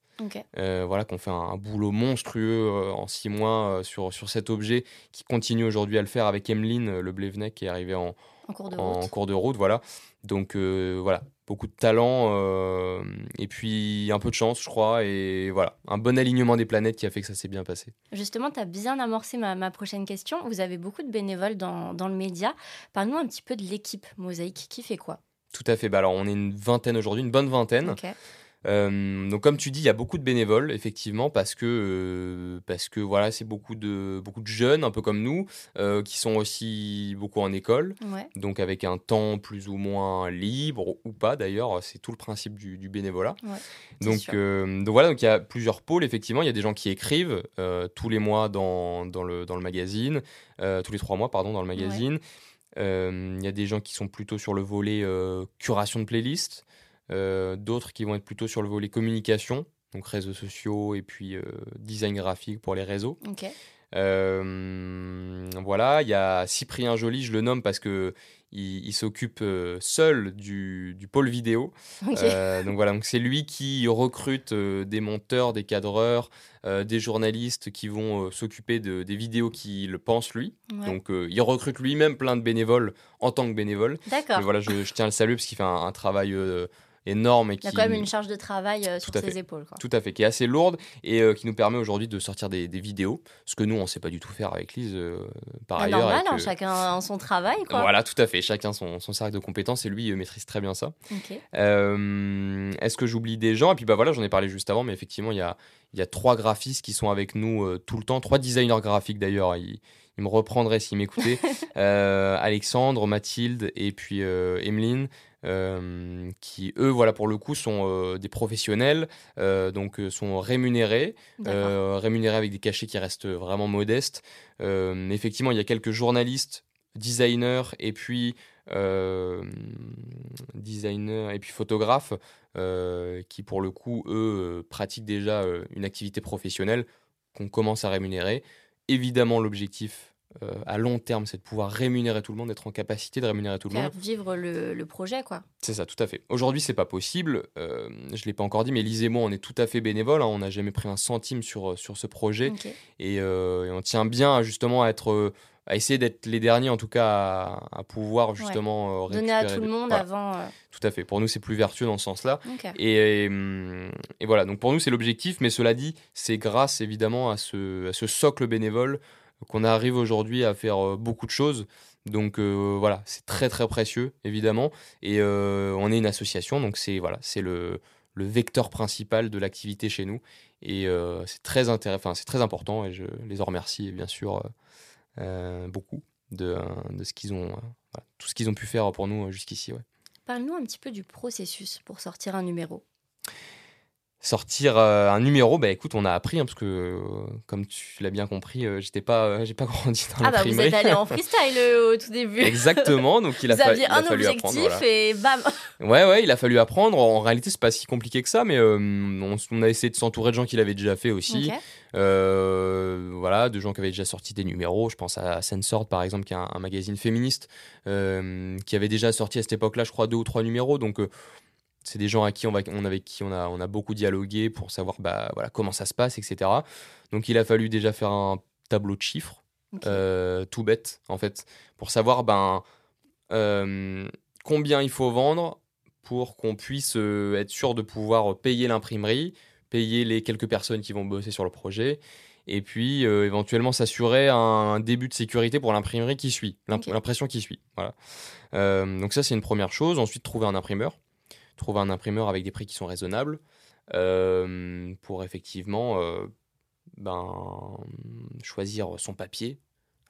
voilà, qu'on fait un, boulot monstrueux en six mois sur, sur cet objet qui continue aujourd'hui à le faire avec Emeline Le Blévenet qui est arrivé en, en cours de route. En cours de route voilà. Donc voilà, beaucoup de talent euh, et puis un peu de chance, je crois. Et voilà, un bon alignement des planètes qui a fait que ça s'est bien passé. Justement, tu as bien amorcé ma, prochaine question. Vous avez beaucoup de bénévoles dans, dans le média. Parle-nous un petit peu de l'équipe Mosaïque. Qui fait quoi? Tout à fait. Bah alors, on est une vingtaine aujourd'hui, une bonne vingtaine. Euh, donc comme tu dis, il y a beaucoup de bénévoles effectivement parce que euh, parce que voilà, c'est beaucoup de beaucoup de jeunes un peu comme nous euh, qui sont aussi beaucoup en école, donc avec un temps plus ou moins libre ou pas d'ailleurs, c'est tout le principe du, bénévolat. donc donc voilà, donc il y a plusieurs pôles effectivement, il y a des gens qui écrivent tous les mois dans, dans, le dans le magazine, tous les trois mois pardon dans le magazine. Il y a des gens qui sont plutôt sur le volet curation de playlist. Euh, d'autres qui vont être plutôt sur le volet communication, donc réseaux sociaux et puis euh, design graphique pour les réseaux. Euh, voilà, il y a Cyprien Joly, je le nomme parce que il, s'occupe seul du, pôle vidéo. donc voilà, donc c'est lui qui recrute des monteurs, des cadreurs, des journalistes qui vont s'occuper de, des vidéos qu'il pense lui. Donc il recrute lui-même plein de bénévoles en tant que bénévole. D'accord. Voilà, je, tiens à le saluer parce qu'il fait un travail énorme. Et Il y a quand même une charge de travail euh, sur ses épaules. Tout à fait, qui est assez lourde et euh, qui nous permet aujourd'hui de sortir des, vidéos, ce que nous, on ne sait pas du tout faire avec Lise euh, par bah, ailleurs. Normal, hein, chacun son travail. Quoi. Voilà, tout à fait, chacun son, son cercle de compétences et lui maîtrise très bien ça. Est-ce que j'oublie des gens? Et puis bah voilà, j'en ai parlé juste avant, mais effectivement, il y a, y a trois graphistes qui sont avec nous tout le temps, trois designers graphiques d'ailleurs. Ils, il me reprendrait s'il m'écoutait. Alexandre, Mathilde et puis Emeline. Qui eux voilà pour le coup sont des professionnels donc sont rémunérés rémunérés avec des cachets qui restent vraiment modestes. Effectivement il y a quelques journalistes designers et puis designers et puis photographes qui pour le coup eux pratiquent déjà une activité professionnelle qu'on commence à rémunérer. Évidemment l'objectif euh, à long terme, c'est de pouvoir rémunérer tout le monde, d'être en capacité de rémunérer tout le monde. Vivre le, projet, quoi. C'est ça, tout à fait. Aujourd'hui, c'est pas possible. Euh, je l'ai pas encore dit, mais Lise et moi, on est tout à fait bénévoles. Hein. on n'a jamais pris un centime sur, euh, sur ce projet. Euh, et, on tient bien justement à être à essayer d'être les derniers en tout cas à, pouvoir justement donner à tout le monde avant. Tout à fait. Pour nous, c'est plus vertueux dans ce sens-là. Et, et, voilà. Donc pour nous, c'est l'objectif. Mais cela dit, c'est grâce évidemment à ce, à ce socle bénévole qu'on arrive aujourd'hui à faire euh, beaucoup de choses. Donc euh, voilà, c'est très très précieux évidemment. Et euh, on est une association, donc c'est voilà, c'est le, vecteur principal de l'activité chez nous. Et c'est très intéressant, c'est très important et je les en remercie bien sûr beaucoup de, de ce qu'ils ont, tout ce qu'ils ont pu faire pour nous jusqu'ici. Parle-nous un petit peu du processus pour sortir un numéro sortir euh, un numéro, bah écoute, on a appris, hein, parce que euh, comme tu l'as bien compris, euh, j'étais pas, j'ai pas grandi dans ah bah vous êtes allé en freestyle au tout début. Exactement, donc il a, fallu un objectif et bam. Ouais ouais, il a fallu apprendre. En réalité, c'est pas si compliqué que ça, mais on, a essayé de s'entourer de gens qui l'avaient déjà fait aussi. voilà, de gens qui avaient déjà sorti des numéros. Je pense à Sensord par exemple, qui est un, un magazine féministe, qui avait déjà sorti à cette époque-là, je crois, deux ou trois numéros. Donc c'est des gens à qui on, va, on avec qui on a, on a beaucoup dialogué pour savoir bah, voilà, comment ça se passe, etc. Donc il a fallu déjà faire un tableau de chiffres, euh, tout bête en fait, pour savoir ben, euh, combien il faut vendre pour qu'on puisse euh, être sûr de pouvoir payer l'imprimerie, payer les quelques personnes qui vont bosser sur le projet, et puis éventuellement s'assurer un, début de sécurité pour l'imprimerie qui suit, l'impression qui suit. Voilà. donc ça c'est une première chose. Ensuite trouver un imprimeur trouver un imprimeur avec des prix qui sont raisonnables euh, pour effectivement euh, ben, choisir son papier.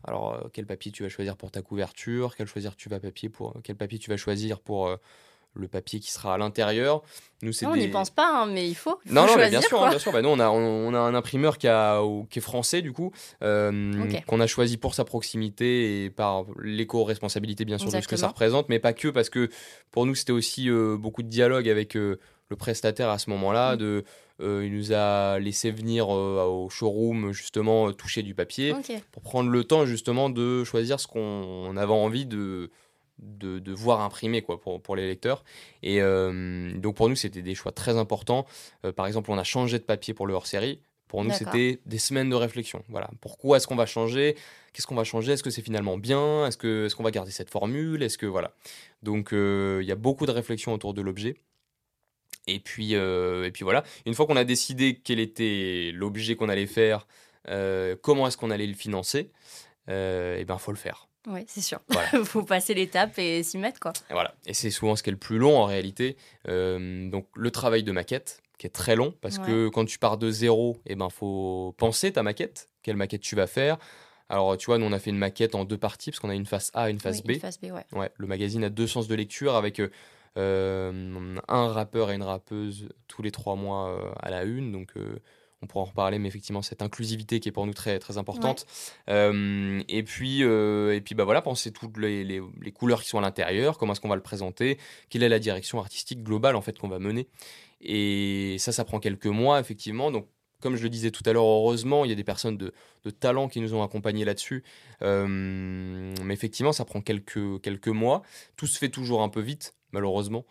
Alors, euh, quel papier tu vas choisir pour ta couverture Quel, choisir tu vas papier pour, quel papier tu vas choisir pour le papier qui sera à l'intérieur. Nous, c'est on n'y pense pas, hein, mais il faut. non, non, bien sûr, bien sûr. Bah, nous, on a, on, a un imprimeur qui, a, qui est français, du coup, qu'on a choisi pour sa proximité et par l'éco-responsabilité, bien sûr, de ce que ça représente, mais pas que, parce que pour nous, c'était aussi beaucoup de dialogue avec le prestataire à ce moment-là. Mm. De, il nous a laissé venir au showroom, justement, toucher du papier, pour prendre le temps, justement, de choisir ce qu'on avait envie de de, voir imprimer quoi, pour, pour les lecteurs. Et euh, donc pour nous, c'était des choix très importants. Euh, par exemple, on a changé de papier pour le hors-série. Pour nous, c'était des semaines de réflexion. Voilà. Pourquoi est-ce qu'on va changer? Qu'est-ce qu'on va changer? Est-ce que c'est finalement bien? Est-ce qu'on est qu'on va garder cette formule? Est-ce que voilà Donc euh, il y a beaucoup de réflexion autour de l'objet. Et puis, et puis voilà. Une fois qu'on a décidé quel était l'objet qu'on allait faire, comment est-ce qu'on allait le financer, et ben faut le faire. Oui, c'est sûr. Il faut passer l'étape et s'y mettre. Quoi. Et voilà. Et c'est souvent ce qui est le plus long en réalité. Euh, donc le travail de maquette, qui est très long, parce que quand tu pars de zéro, il eh ben, faut penser ta maquette, quelle maquette tu vas faire. Alors, tu vois, nous, on a fait une maquette en deux parties, parce qu'on a une face A et une face B. Une face B ouais. ouais. Le magazine a deux sens de lecture, avec euh, un rappeur et une rappeuse tous les trois mois euh, à la une. Donc, on pourra en reparler, mais effectivement, cette inclusivité qui est pour nous très, très importante. Euh, et puis, euh, et puis bah voilà, penser toutes les, les, couleurs qui sont à l'intérieur, comment est-ce qu'on va le présenter, quelle est la direction artistique globale en fait qu'on va mener. Et ça, ça prend quelques mois, effectivement. Donc, comme je le disais tout à l'heure, heureusement, il y a des personnes de, de talent qui nous ont accompagnés là-dessus. Euh, mais effectivement, ça prend quelques, quelques mois. Tout se fait toujours un peu vite, malheureusement.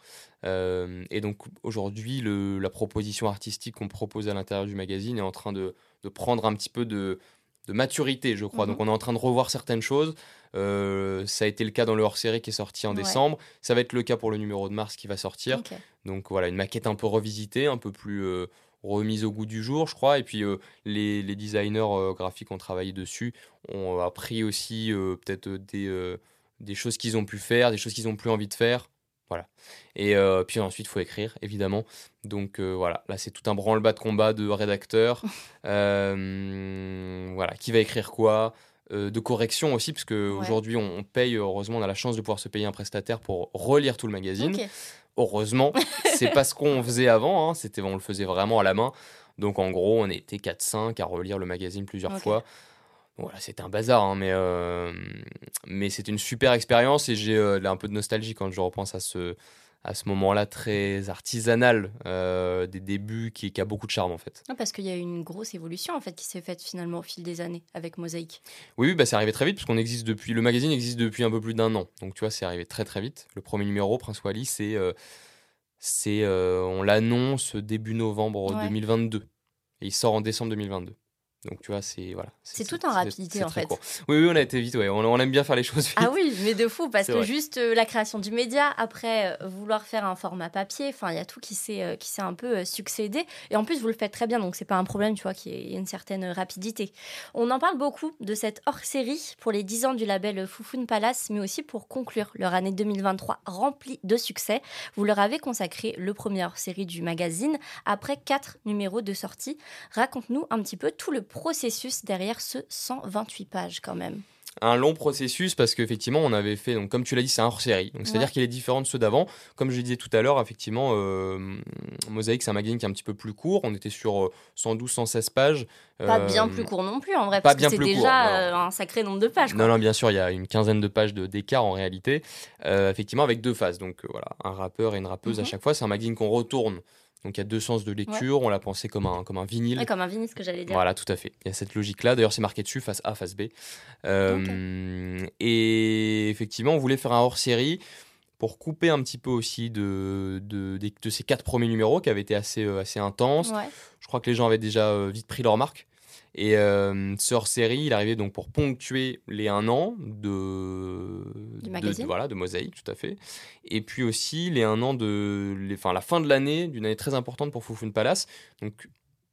Euh, et donc aujourd'hui, la proposition artistique qu'on propose à l'intérieur du magazine est en train de, prendre un petit peu de, maturité, je crois. Donc mhm. on est en train de revoir certaines choses. Euh, ça a été le cas dans le hors-série qui est sorti en décembre. Ça va être le cas pour le numéro de mars qui va sortir. Donc voilà, une maquette un peu revisitée, un peu plus euh, remise au goût du jour, je crois. Et puis les, designers graphiques ont travaillé dessus, ont appris aussi peut-être des, des choses qu'ils ont pu faire, des choses qu'ils n'ont plus envie de faire. Voilà. Et euh, puis ensuite, il faut écrire, évidemment. Donc euh, voilà, là, c'est tout un branle-bas de combat de rédacteurs. Euh, voilà, qui va écrire quoi de correction aussi, parce qu'aujourd'hui, on, paye, heureusement, on a la chance de pouvoir se payer un prestataire pour relire tout le magazine. Heureusement, c'est pas ce qu'on faisait avant, hein. c'était, on le faisait vraiment à la main. Donc en gros, on était 4-5 à relire le magazine plusieurs fois. Voilà, c'était un bazar, hein, mais, euh, mais c'était une super expérience et j'ai euh, un peu de nostalgie quand je repense à ce, à ce moment-là très artisanal euh, des débuts qui, qui, a beaucoup de charme en fait. parce qu'il y a eu une grosse évolution en fait qui s'est faite finalement au fil des années avec Mosaïque. Oui, oui bah, c'est arrivé très vite parce qu'on existe depuis le magazine existe depuis un peu plus d'un an. Donc tu vois, c'est arrivé très très vite. Le premier numéro Prince Wally, c'est c'est on l'annonce début novembre 2022 et il sort en décembre 2022. Donc tu vois, c'est voilà. C'est tout en rapidité en fait. Oui, oui, on a été vite. Ouais. On, aime bien faire les choses vite. Ah oui, mais de fou parce que juste euh, la création du média, après euh, vouloir faire un format papier, enfin il y a tout qui s'est euh, qui s'est un peu succédé. Et en plus vous le faites très bien, donc c'est pas un problème, tu vois, qu'il y ait une certaine rapidité. On en parle beaucoup de cette hors-série pour les 10 ans du label Foufoune Palace, mais aussi pour conclure leur année 2023 remplie de succès. Vous leur avez consacré le premier hors-série du magazine après quatre numéros de sortie. Raconte-nous un petit peu tout le processus derrière ce 128 pages quand même. Un long processus parce qu'effectivement on avait fait donc comme tu l'as dit c'est un hors série donc c'est à dire qu'il est différent de ceux d'avant. Comme je disais tout à l'heure effectivement euh, Mosaïque c'est un magazine qui est un petit peu plus court. On était sur 112 euh, 116 pages. Pas euh, bien plus court non plus en vrai pas parce bien que c'est déjà un sacré nombre de pages non non bien sûr il y a une quinzaine de pages d'écart en réalité. Effectivement avec deux phases. Donc voilà un rappeur et une rappeuse à mhm. chaque fois. C'est un magazine qu'on retourne donc il y a deux sens de lecture, on l'a pensé comme un, comme un vinyle. comme un vinyle, ce que j'allais dire. Voilà, tout à fait. Il y a cette logique-là. D'ailleurs, c'est marqué dessus, face A, face B. Euh, et effectivement, on voulait faire un hors-série pour couper un petit peu aussi de, de, de, ces quatre premiers numéros qui avaient été assez, euh, assez intenses. Je crois que les gens avaient déjà euh, vite pris leur marque. Et euh, ce hors-série, il arrivait donc pour ponctuer les un an de, de, voilà, de Mosaïque, tout à fait. Et puis aussi les un an de, les, enfin, la fin de l'année, d'une année très importante pour Foufoune Palace. Donc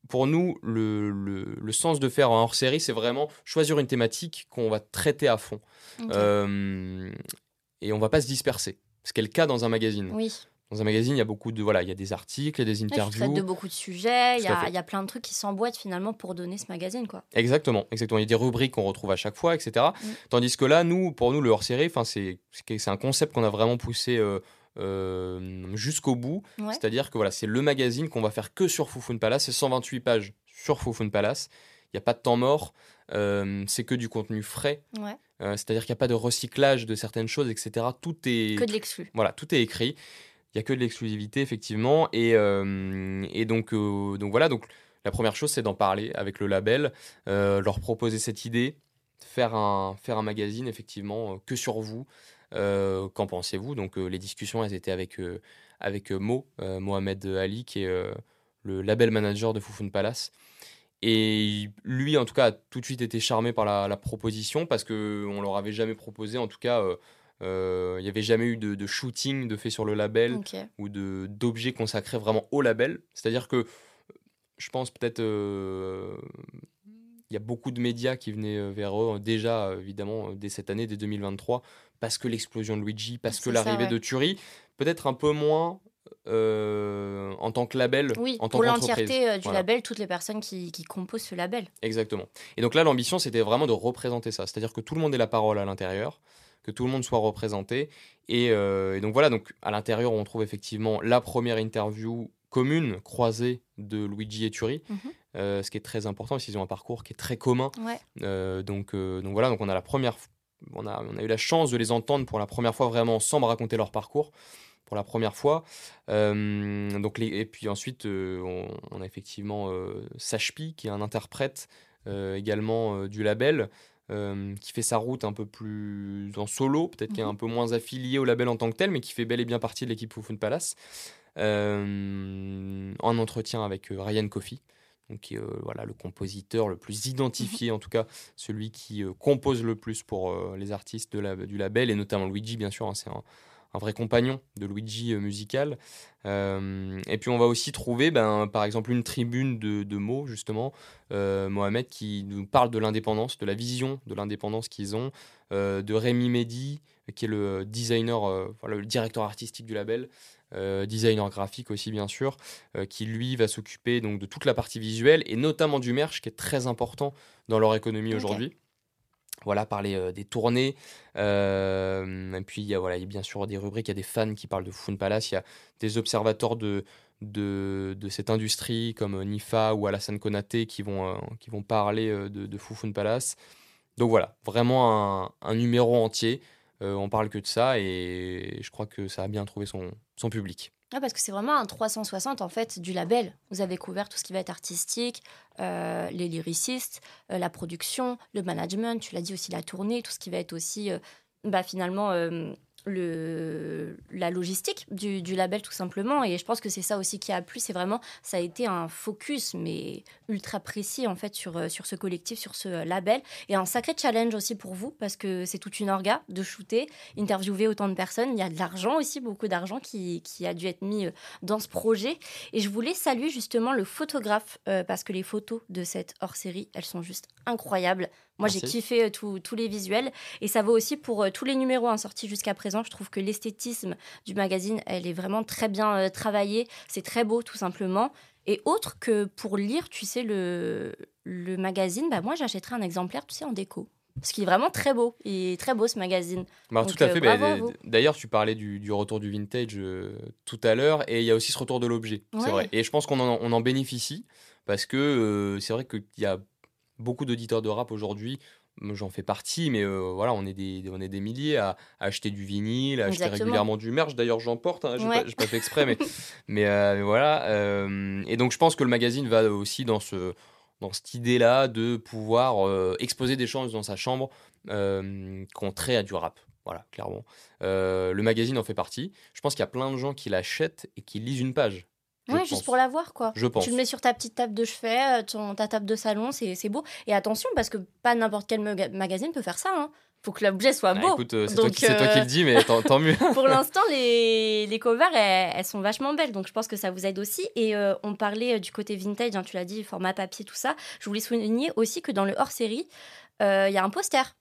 pour nous, le, le, sens de faire un hors-série, c'est vraiment choisir une thématique qu'on va traiter à fond. Euh, et on va pas se disperser. Ce qui est le cas dans un magazine. Oui dans un magazine, il y a beaucoup de voilà, il y a des articles, il y a des interviews. Il de beaucoup de sujets, il y, a, il y, a, plein de trucs qui s'emboîtent finalement pour donner ce magazine quoi. Exactement, exactement. Il y a des rubriques qu'on retrouve à chaque fois, etc. Mm. Tandis que là, nous, pour nous, le hors-série, enfin, c'est c'est un concept qu'on a vraiment poussé. Euh, euh, jusqu'au bout, c'est-à-dire que voilà, c'est le magazine qu'on va faire que sur Foufoune Palace, c'est 128 pages sur Foufoune Palace, il n'y a pas de temps mort, euh, c'est que du contenu frais, c'est-à-dire qu'il n'y a pas de recyclage de certaines choses, etc. Tout est que de l'exclu. Voilà, tout est écrit il y a que de l'exclusivité effectivement et, euh, et donc euh, donc voilà donc la première chose c'est d'en parler avec le label euh, leur proposer cette idée faire un magazine effectivement que sur vous qu'en pensez-vous donc les discussions elles étaient avec avec Mo Mohamed Ali qui est le label manager de Foufoune Palace. Et lui, en tout cas, a tout de suite été charmé par la, la proposition parce qu'on ne leur avait jamais proposé, en tout cas, il n'y avait jamais eu de, shooting de fait sur le label ou d'objets consacrés vraiment au label. C'est-à-dire que je pense peut-être euh, il y a beaucoup de médias qui venaient euh, vers eux déjà évidemment dès cette année, dès 2023, parce que l'explosion de Luigi, parce que l'arrivée de Turi, peut-être un peu moins en tant que label, oui, en tant pour l'entièreté du label, toutes les personnes qui, qui, composent ce label. Exactement. Et donc là, l'ambition, c'était vraiment de représenter ça. C'est-à-dire que tout le monde ait la parole à l'intérieur, que tout le monde soit représenté. Euh, et, donc voilà, donc à l'intérieur, on trouve effectivement la première interview commune, croisée de Luigi et Turi, mhm. euh, ce qui est très important, parce qu'ils ont un parcours qui est très commun. Euh, donc, donc voilà, donc on a la première, on a, on a eu la chance de les entendre pour la première fois vraiment ensemble raconter leur parcours pour la première fois. donc les, et puis ensuite, on, a effectivement Sachpi, qui est un interprète également du label, euh, qui fait sa route un peu plus en solo, peut-être qui est un mhm. peu moins affilié au label en tant que tel, mais qui fait bel et bien partie de l'équipe Foufoune Palace, euh, en entretien avec euh, Ryan Coffey, donc qui est voilà, le compositeur le plus identifié, mhm. en tout cas celui qui compose le plus pour les artistes de la, du label, et notamment Luigi, bien sûr, hein, c'est un, un vrai compagnon de Luigi euh, musical. Euh, et puis on va aussi trouver, ben, par exemple, une tribune de, mots, justement, euh, Mohamed, qui nous parle de l'indépendance, de la vision de l'indépendance qu'ils ont, de Rémi Mehdi, qui est le designer, voilà, le directeur artistique du label, designer graphique aussi, bien sûr, qui lui va s'occuper donc de toute la partie visuelle et notamment du merch, qui est très important dans leur économie aujourd'hui. Voilà, parler des tournées. et puis, il y, a, voilà, il y a bien sûr des rubriques, il y a des fans qui parlent de Fun Palace, il y a des observateurs de, de, cette industrie comme Nifa ou Alassane Konaté qui vont, qui vont parler de, de Palace. Donc voilà, vraiment un, un numéro entier. on parle que de ça et je crois que ça a bien trouvé son, son public. Ah, parce que c'est vraiment un 360 en fait du label. Vous avez couvert tout ce qui va être artistique, euh, les lyricistes, euh, la production, le management, tu l'as dit aussi la tournée, tout ce qui va être aussi euh, bah, finalement la logistique du, label tout simplement. Et je pense que c'est ça aussi qui a plu. C'est vraiment, ça a été un focus, mais ultra précis en fait sur, euh, sur ce collectif, sur ce label. Et un sacré challenge aussi pour vous, parce que c'est toute une orga de shooter, interviewer autant de personnes. Il y a de l'argent aussi, beaucoup d'argent qui, a dû être mis euh, dans ce projet. Et je voulais saluer justement le photographe, euh, parce que les photos de cette hors-série, elles sont juste incroyables. Moi, j'ai kiffé tous les visuels. Et ça vaut aussi pour tous les numéros en sortis jusqu'à présent je trouve que l'esthétisme du magazine, elle est vraiment très bien euh, travaillée. C'est très beau, tout simplement. Et autre que pour lire, tu sais, le, le magazine, bah moi, j'achèterais un exemplaire, tu sais, en déco. Parce qu'il est vraiment très beau. Il est très beau ce magazine. Bah, tout à fait. Bah, d'ailleurs, tu parlais du, retour du vintage euh, tout à l'heure. Et il y a aussi ce retour de l'objet. C'est vrai. Et je pense qu'on en, on en bénéficie. Parce que euh, c'est vrai qu'il y a beaucoup d'auditeurs de rap aujourd'hui j'en fais partie, mais euh, voilà, on est des, on est des milliers à, acheter du vinyle, à acheter régulièrement du merch. D'ailleurs, j'en porte, hein, j'ai pas, fait exprès, mais, mais, euh, voilà. Euh, et donc, je pense que le magazine va aussi dans, ce, dans cette idée-là de pouvoir exposer des choses dans sa chambre qu'on trait à du rap. Voilà, clairement. le magazine en fait partie. Je pense qu'il y a plein de gens qui l'achètent et qui lisent une page. Oui, juste pour la voir, quoi. Je pense. Tu le mets sur ta petite table de chevet, euh, ton, ta table de salon, c'est beau. Et attention, parce que pas n'importe quel magazine peut faire ça. Hein. Faut que l'objet soit bah, beau. écoute, euh, c'est toi, qui le euh, dis, mais tant, mieux. pour l'instant, les, les covers, elles, sont vachement belles. Donc, je pense que ça vous aide aussi. Et on parlait du côté vintage, hein, tu l'as dit, format papier, tout ça. Je voulais souligner aussi que dans le hors-série, il y a un poster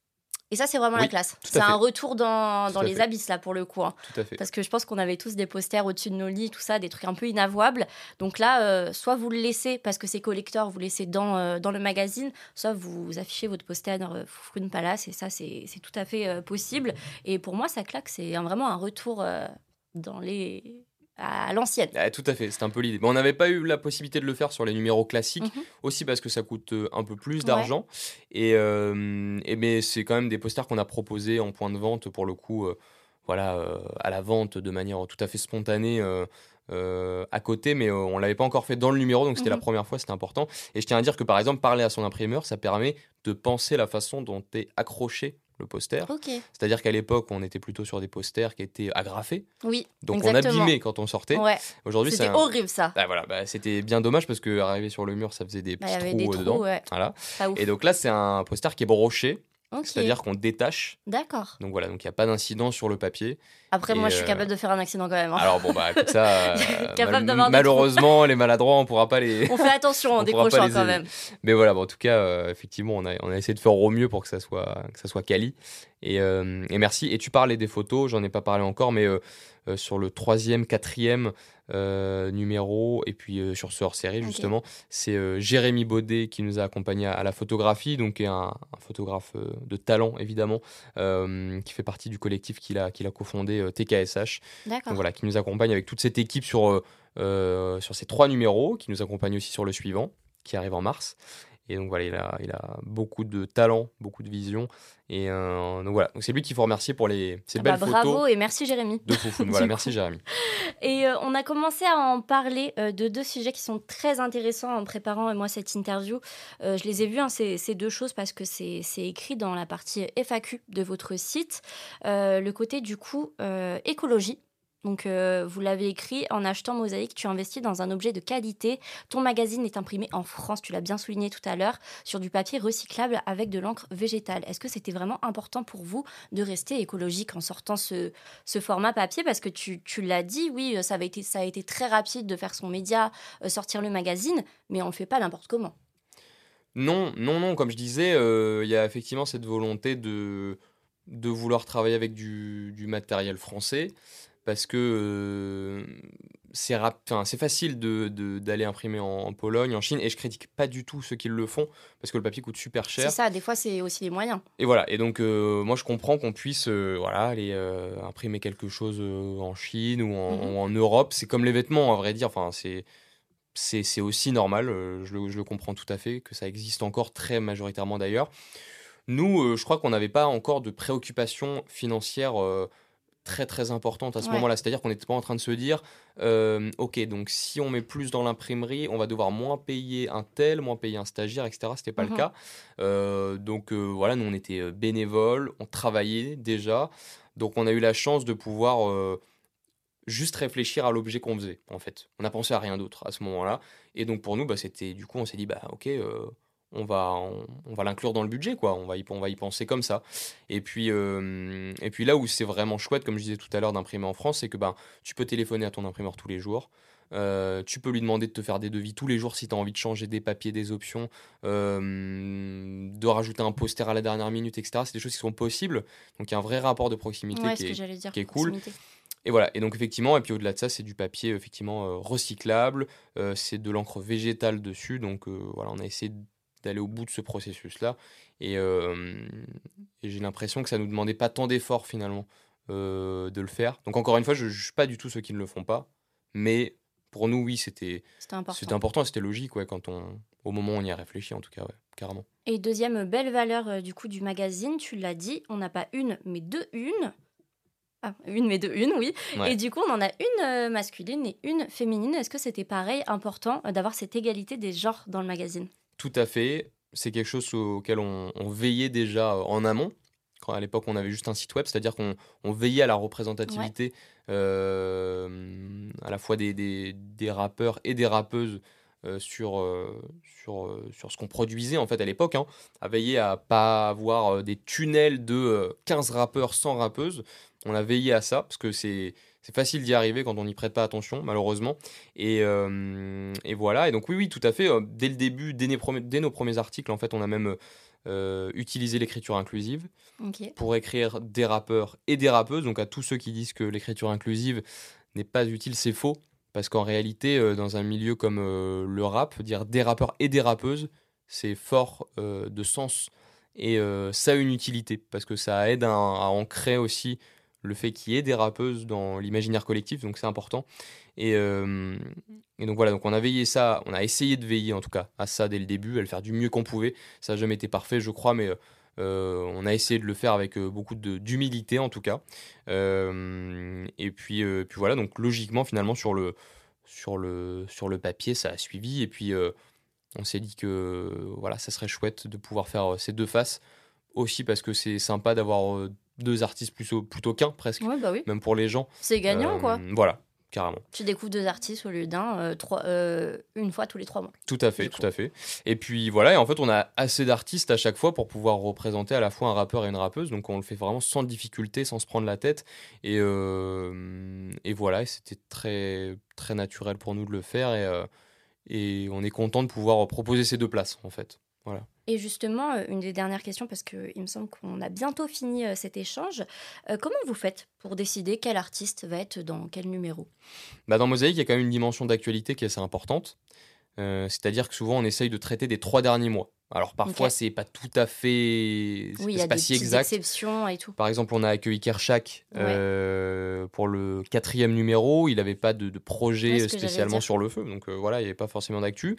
et ça, c'est vraiment la classe. C'est un retour dans, dans les abysses, là, pour le coup. Hein. Tout à fait. Parce que je pense qu'on avait tous des posters au-dessus de nos lits, tout ça, des trucs un peu inavouables. Donc là, euh, soit vous le laissez parce que c'est collector, vous le laissez dans, euh, dans le magazine, soit vous affichez votre poster dans euh, Foufoun Palace, et ça, c'est tout à fait possible. Et pour moi, ça claque, c'est vraiment un retour dans les à l'ancienne. tout à fait, c'est un peu l'idée. on n'avait pas eu la possibilité de le faire sur les numéros classiques, mhm. aussi parce que ça coûte euh, un peu plus d'argent. Euh, et, mais c'est quand même des posters qu'on a proposés en point de vente pour le coup, euh, voilà, à la vente de manière tout à fait spontanée. à côté, mais on l'avait pas encore fait dans le numéro, donc c'était la mhm. première fois, c'était important. Et je tiens à dire que par exemple, parler à son imprimeur, ça permet de penser la façon dont est accroché le poster. C'est-à-dire qu'à l'époque, on était plutôt sur des posters qui étaient agrafés. Oui. Donc on abîmait quand on sortait. Ouais. Aujourd'hui, c'était horrible ça. Bah, voilà, bah, c'était bien dommage parce que arriver sur le mur, ça faisait des bah, petits trous, dedans. Voilà. Et donc là, c'est un poster qui est broché c'est-à-dire qu'on détache. D'accord. Donc voilà, donc il n'y a pas d'incident sur le papier. Après, moi, je suis capable de faire un accident quand même. Hein. Alors bon, bah écoute ça. Euh, malheureusement, les maladroits, on pourra pas les. On fait attention en décrochant quand même. Mais voilà, bon, en tout cas, euh, effectivement, on a, on a essayé de faire au mieux pour que ça soit, que ça soit quali. Et, euh, et merci. Et tu parlais des photos, j'en ai pas parlé encore, mais euh, sur le troisième, quatrième euh, numéro, et puis euh, sur ce hors-série, justement, c'est Jérémy Baudet qui nous a accompagnés à, la photographie, donc est un, photographe de talent, évidemment, qui fait partie du collectif qu'il a, qu'il a cofondé, TKSH. Donc voilà, qui nous accompagne avec toute cette équipe sur, sur ces trois numéros, qui nous accompagne aussi sur le suivant, qui arrive en mars. Et donc voilà, il a, il a beaucoup de talent, beaucoup de vision. Et euh, donc voilà, donc c'est lui qu'il faut remercier pour les, ces ah belles bah, photos. Bravo et merci Jérémy. De Foufoune. voilà, merci Jérémy. Et euh, on a commencé à en parler euh, de deux sujets qui sont très intéressants en préparant moi cette interview. je les ai vus, hein, ces, ces, deux choses, parce que c'est écrit dans la partie FAQ de votre site. le côté du coup écologie donc, euh, vous l'avez écrit, en achetant Mosaïque, tu investis dans un objet de qualité. Ton magazine est imprimé en France, tu l'as bien souligné tout à l'heure, sur du papier recyclable avec de l'encre végétale. Est-ce que c'était vraiment important pour vous de rester écologique en sortant ce, format papier? Parce que tu, l'as dit, oui, été, ça a été très rapide de faire son média, euh, sortir le magazine, mais on ne le fait pas n'importe comment. Non, non, non, comme je disais, euh, il y a effectivement cette volonté de, vouloir travailler avec du matériel français. Parce que c'est c'est facile d'aller de, d'aller imprimer en, Pologne, en Chine, et je critique pas du tout ceux qui le font, parce que le papier coûte super cher. C'est ça, des fois c'est aussi les moyens. Et voilà, et donc moi je comprends qu'on puisse voilà, aller imprimer quelque chose en Chine ou en, en Europe. C'est comme les vêtements, à vrai dire, enfin, c'est c'est aussi normal, euh, je le, je, le, comprends tout à fait, que ça existe encore très majoritairement d'ailleurs. Nous, euh, je crois qu'on n'avait pas encore de préoccupations financières euh, très très importantes à ce moment-là. C'est-à-dire qu'on n'était pas en train de se dire, ok, donc si on met plus dans l'imprimerie, on va devoir moins payer un tel, moins payer un stagiaire, etc. C'était pas le mmh cas. donc voilà, nous on était bénévoles, on travaillait déjà. Donc on a eu la chance de pouvoir juste réfléchir à l'objet qu'on faisait, en fait. On n'a pensé à rien d'autre à ce moment-là. Et donc pour nous, bah, c'était du coup, on s'est dit, bah ok, euh, on va, on, va l'inclure dans le budget, quoi. On va y, on va y penser comme ça. Et puis, euh, et puis là où c'est vraiment chouette, comme je disais tout à l'heure, d'imprimer en France, c'est que bah, tu peux téléphoner à ton imprimeur tous les jours. Euh, tu peux lui demander de te faire des devis tous les jours si tu as envie de changer des papiers, des options, de rajouter un poster à la dernière minute, etc. C'est des choses qui sont possibles. Donc il y a un vrai rapport de proximité qui, est, qui, est, cool. Et voilà, et donc effectivement, et puis au-delà de ça, c'est du papier effectivement euh, recyclable, euh, c'est de l'encre végétale dessus, donc euh, voilà, on a essayé d'aller au bout de ce processus-là, et, j'ai l'impression que ça nous demandait pas tant d'efforts finalement de le faire. Donc encore une fois, je ne juge pas du tout ceux qui ne le font pas, mais pour nous, oui, c'était important, important c'était logique, ouais, quand on, au moment où on y a réfléchi, en tout cas, ouais, carrément. Et deuxième belle valeur du coup du magazine, tu l'as dit, on n'a pas une, mais deux une. Ah, une, mais deux, une, oui. Et du coup, on en a une euh, masculine et une féminine. Est-ce que c'était pareil, important euh, d'avoir cette égalité des genres dans le magazine? Tout à fait. C'est quelque chose auquel on, veillait déjà euh, en amont. Quand à l'époque, on avait juste un site web, c'est-à-dire qu'on veillait à la représentativité à la fois des, des, des, rappeurs et des rappeuses sur, sur, sur ce qu'on produisait en fait à l'époque, hein, à veiller à pas avoir des tunnels de 15 rappeurs sans rappeuses, on a veillé à ça parce que c'est facile d'y arriver quand on n'y prête pas attention, malheureusement. Et, euh, voilà. Et donc, oui, oui, tout à fait. Euh, dès le début, dès, nos premiers articles, en fait, on a même euh, utilisé l'écriture inclusive pour écrire des rappeurs et des rappeuses. Donc, à tous ceux qui disent que l'écriture inclusive n'est pas utile, c'est faux. Parce qu'en réalité, dans un milieu comme le rap, dire des rappeurs et des rappeuses, c'est fort de sens. Et ça a une utilité parce que ça aide à ancrer aussi le fait qu'il y ait des rappeuses dans l'imaginaire collectif, donc c'est important. Et, euh, et, donc voilà, donc on a veillé ça, on a essayé de veiller en tout cas à ça dès le début, à le faire du mieux qu'on pouvait. Ça n'a jamais été parfait, je crois, mais euh, on a essayé de le faire avec euh, beaucoup d'humilité en tout cas. et puis, puis voilà, donc logiquement finalement sur le, sur, le, sur le papier, ça a suivi. Et puis on s'est dit que voilà, ça serait chouette de pouvoir faire ces deux faces aussi parce que c'est sympa d'avoir deux artistes plutôt, plutôt qu'un presque, bah oui. même pour les gens. C'est gagnant quoi. Euh, voilà, carrément. Tu découvres deux artistes au lieu d'un, euh, euh, une fois tous les trois mois. Tout à fait, tout à fait. Et puis voilà, et en fait on a assez d'artistes à chaque fois pour pouvoir représenter à la fois un rappeur et une rappeuse, donc on le fait vraiment sans difficulté, sans se prendre la tête. Et, et voilà, c'était très, très naturel pour nous de le faire et, et on est content de pouvoir proposer ces deux places en fait. Voilà. Et justement, euh, une des dernières questions, parce qu'il me semble qu'on a bientôt fini euh, cet échange, euh, comment vous faites pour décider quel artiste va être dans quel numéro? Bah Dans Mosaïque, il y a quand même une dimension d'actualité qui est assez importante. C'est-à-dire que souvent, on essaye de traiter des trois derniers mois. Alors parfois, c'est pas tout à fait. Oui, il y a pas des si exact. exceptions et tout. Par exemple, on a accueilli Kershak pour le quatrième numéro. Il n'avait pas de, projet spécialement sur le feu, donc voilà, il n'y avait pas forcément d'actu.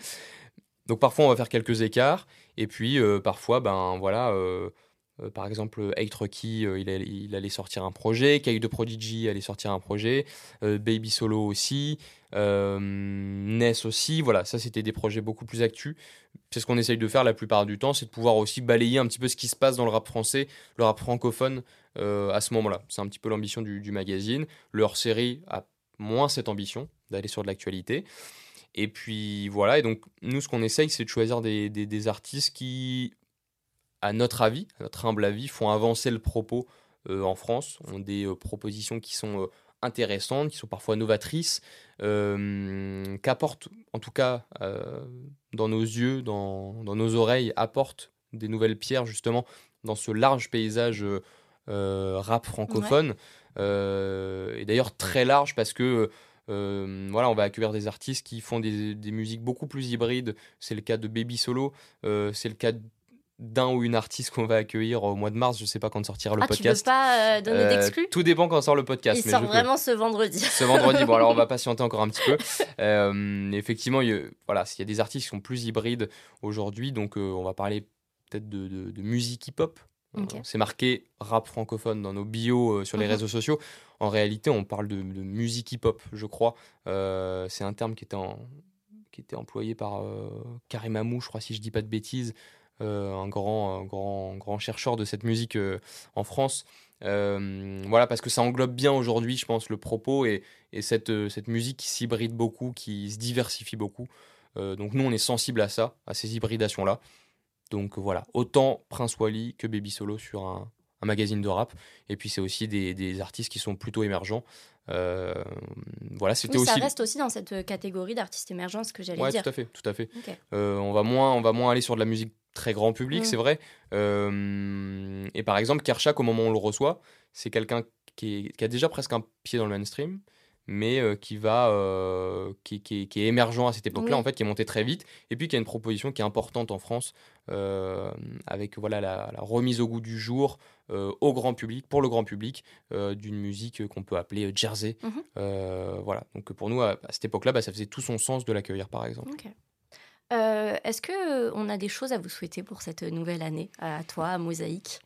Donc parfois on va faire quelques écarts et puis euh, parfois ben voilà euh, euh, par exemple Eight Rocky il, allait sortir un projet, Caillou de Prodigy allait sortir un projet, Baby Solo aussi, Ness aussi, voilà ça c'était des projets beaucoup plus actus. C'est ce qu'on essaye de faire la plupart du temps, c'est de pouvoir aussi balayer un petit peu ce qui se passe dans le rap français, le rap francophone à ce moment-là. C'est un petit peu l'ambition du magazine. Leur série a moins cette ambition d'aller sur de l'actualité. Et puis voilà, et donc nous ce qu'on essaye c'est de choisir des, des, artistes qui, à notre avis, à notre humble avis, font avancer le propos euh, en France, ont des euh, propositions qui sont euh, intéressantes, qui sont parfois novatrices, qu'apportent, en tout cas dans nos yeux, dans, dans, nos oreilles, apportent des nouvelles pierres justement dans ce large paysage rap francophone. et d'ailleurs très large parce que voilà, on va accueillir des artistes qui font des, des musiques beaucoup plus hybrides. C'est le cas de Baby Solo, c'est le cas d'un ou une artiste qu'on va accueillir au mois de mars. Je sais pas quand sortira le podcast. Tu veux pas euh, donner d'exclus? Tout dépend quand sort le podcast. Il sort vraiment ce vendredi. Ce vendredi. Bon, alors on va patienter encore un petit peu. Euh, effectivement, il voilà, il y a des artistes qui sont plus hybrides aujourd'hui, donc euh, on va parler peut-être de, musique hip-hop. C'est marqué rap francophone dans nos bios sur les mhm. réseaux sociaux. En réalité, on parle de, musique hip-hop, je crois. c'est un terme qui était, qui était employé par Karim Amou, je crois, si je dis pas de bêtises. Euh, un grand, grand, grand chercheur de cette musique euh, en France. Euh, voilà, parce que ça englobe bien aujourd'hui, je pense, le propos et, et cette, cette musique qui s'hybride beaucoup, qui se diversifie beaucoup. donc nous, on est sensible à ça, à ces hybridations-là. Donc voilà, autant Prince Wally que Baby Solo sur un, un magazine de rap. Et puis c'est aussi des, des, artistes qui sont plutôt émergents. voilà, c'était aussi. Ça reste aussi dans cette catégorie d'artistes émergents, ce que j'allais dire. Tout à fait, tout à fait. on va moins, on va moins aller sur de la musique très grand public, c'est vrai. Euh, et par exemple, Kershak, au moment où on le reçoit, c'est quelqu'un qui, a déjà presque un pied dans le mainstream, mais euh, qui va euh, qui, est émergent à cette époque-là, en fait, qui est monté très vite, et puis qui a une proposition qui est importante en France, avec voilà la, remise au goût du jour au grand public, pour le grand public, d'une musique qu'on peut appeler Jersey. Mhm. voilà. Donc pour nous, à, cette époque-là, bah, ça faisait tout son sens de l'accueillir, par exemple. Euh, est-ce que on a des choses à vous souhaiter pour cette nouvelle année, à toi, à Mosaïque?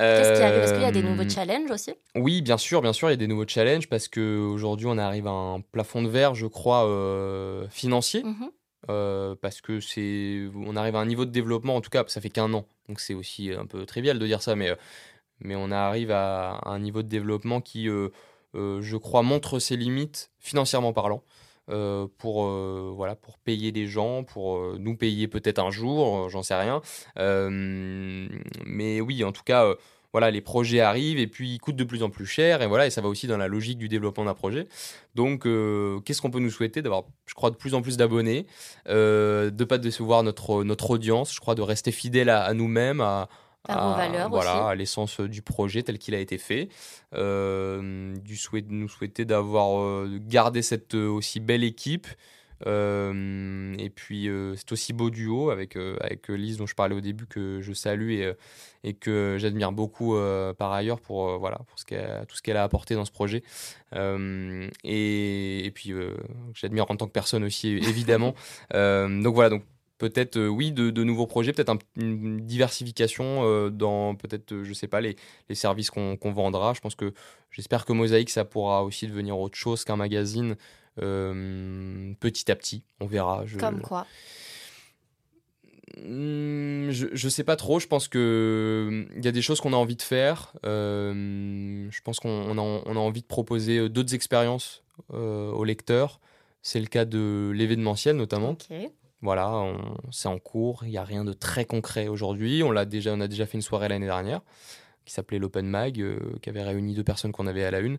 Qu'est-ce qui arrive? Est-ce qu'il y a des nouveaux euh, challenges aussi? Oui, bien sûr, bien sûr, il y a des nouveaux challenges parce qu'aujourd'hui, on arrive à un plafond de verre, je crois, euh, financier. Mhm. parce que c'est, on arrive à un niveau de développement, en tout cas, ça fait qu'un an, donc c'est aussi un peu trivial de dire ça, mais, mais on arrive à un niveau de développement qui, je crois, montre ses limites financièrement parlant. Euh, pour, euh, voilà, pour payer des gens, pour euh, nous payer peut-être un jour, j'en sais rien. mais oui, en tout cas, voilà, les projets arrivent et puis ils coûtent de plus en plus cher et voilà, et ça va aussi dans la logique du développement d'un projet. Donc, qu'est-ce qu'on peut nous souhaiter D'avoir, je crois, de plus en plus d'abonnés, de ne pas décevoir notre, notre audience, je crois, de rester fidèle à nous-mêmes, à, à, voilà, à l'essence euh, du projet tel qu'il a été fait. Euh, du souhait, nous souhaiter d'avoir euh, gardé cette aussi belle équipe. et puis c'est aussi beau duo avec, avec Lise dont je parlais au début que je salue et, et que j'admire beaucoup par ailleurs pour, voilà, pour ce tout ce qu'elle a apporté dans ce projet. et, et, puis j'admire en tant que personne aussi évidemment. donc voilà, donc peut-être euh, oui de, nouveaux projets, peut-être une diversification euh, dans peut-être euh, je sais pas les, services qu'on vendra. Je pense que j'espère que Mosaïque ça pourra aussi devenir autre chose qu'un magazine petit à petit. On verra. Comme quoi? Hmm, je, je sais pas trop, je pense que il y a des choses qu'on a envie de faire. je pense qu'on a, on a, envie de proposer d'autres expériences aux lecteurs. C'est le cas de l'événementiel notamment. Voilà, c'est en cours, il n'y a rien de très concret aujourd'hui. On, l'a déjà, on a déjà fait une soirée l'année dernière qui s'appelait l'Open Mag, euh, qui avait réuni deux personnes qu'on avait à la une.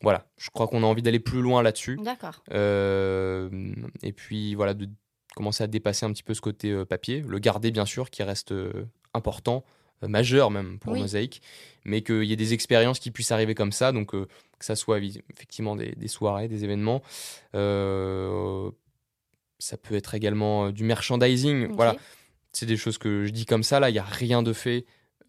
Voilà, je crois qu'on a envie d'aller plus loin là-dessus. D'accord. Euh, et puis voilà, de commencer à dépasser un petit peu ce côté euh, papier, le garder bien sûr, qui reste important, majeur même pour Mosaïque, mais qu'il y ait des expériences qui puissent arriver comme ça, donc que ça soit effectivement des, des soirées, des événements ça peut être également euh, du merchandising. Voilà, c'est des choses que je dis comme ça. Là, il n'y a rien de fait.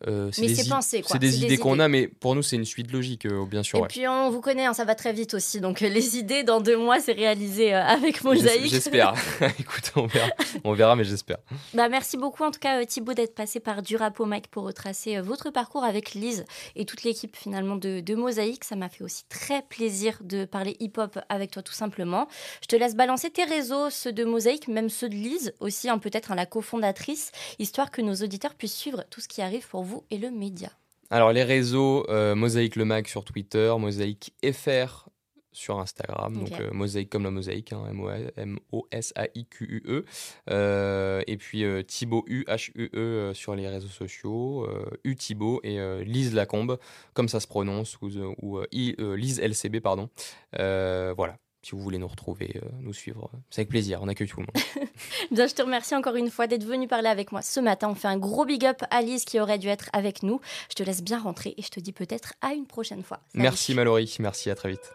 Euh, c'est des, C'est des, idées qu'on a, mais pour nous, c'est une suite logique, euh, bien sûr. Et puis, on vous connaît, hein, ça va très vite aussi. Donc, les idées, dans deux mois, c'est réalisé avec Mosaïque. J'espère. Écoute, on verra, on verra mais j'espère. Bah, merci beaucoup, en tout cas, Thibaut, d'être passé par Durapo Mike pour retracer votre parcours avec Lise et toute l'équipe, finalement, de, de Mosaïque. Ça m'a fait aussi très plaisir de parler hip-hop avec toi, tout simplement. Je te laisse balancer tes réseaux, ceux de Mosaïque, même ceux de Lise, aussi, hein, peut-être hein, la cofondatrice, histoire que nos auditeurs puissent suivre tout ce qui arrive pour vous et le média Alors les réseaux, euh, Mosaïque le Mag sur Twitter, Mosaïque FR sur Instagram, donc euh, Mosaïque comme la mosaïque, hein, M-O-S-A-I-Q-U-E. Euh, et puis Thibaut U, H-U-E sur les réseaux sociaux, U Thibaut et Lise Lacombe, comme ça se prononce, ou, ou Lise LCB, pardon. voilà. Si vous voulez nous retrouver, nous suivre, c'est avec plaisir, on accueille tout le monde. Bien, je te remercie encore une fois d'être venu parler avec moi ce matin. On fait un gros big up à Lise qui aurait dû être avec nous. Je te laisse bien rentrer et je te dis peut-être à une prochaine fois. Merci Mallory, merci, à très vite.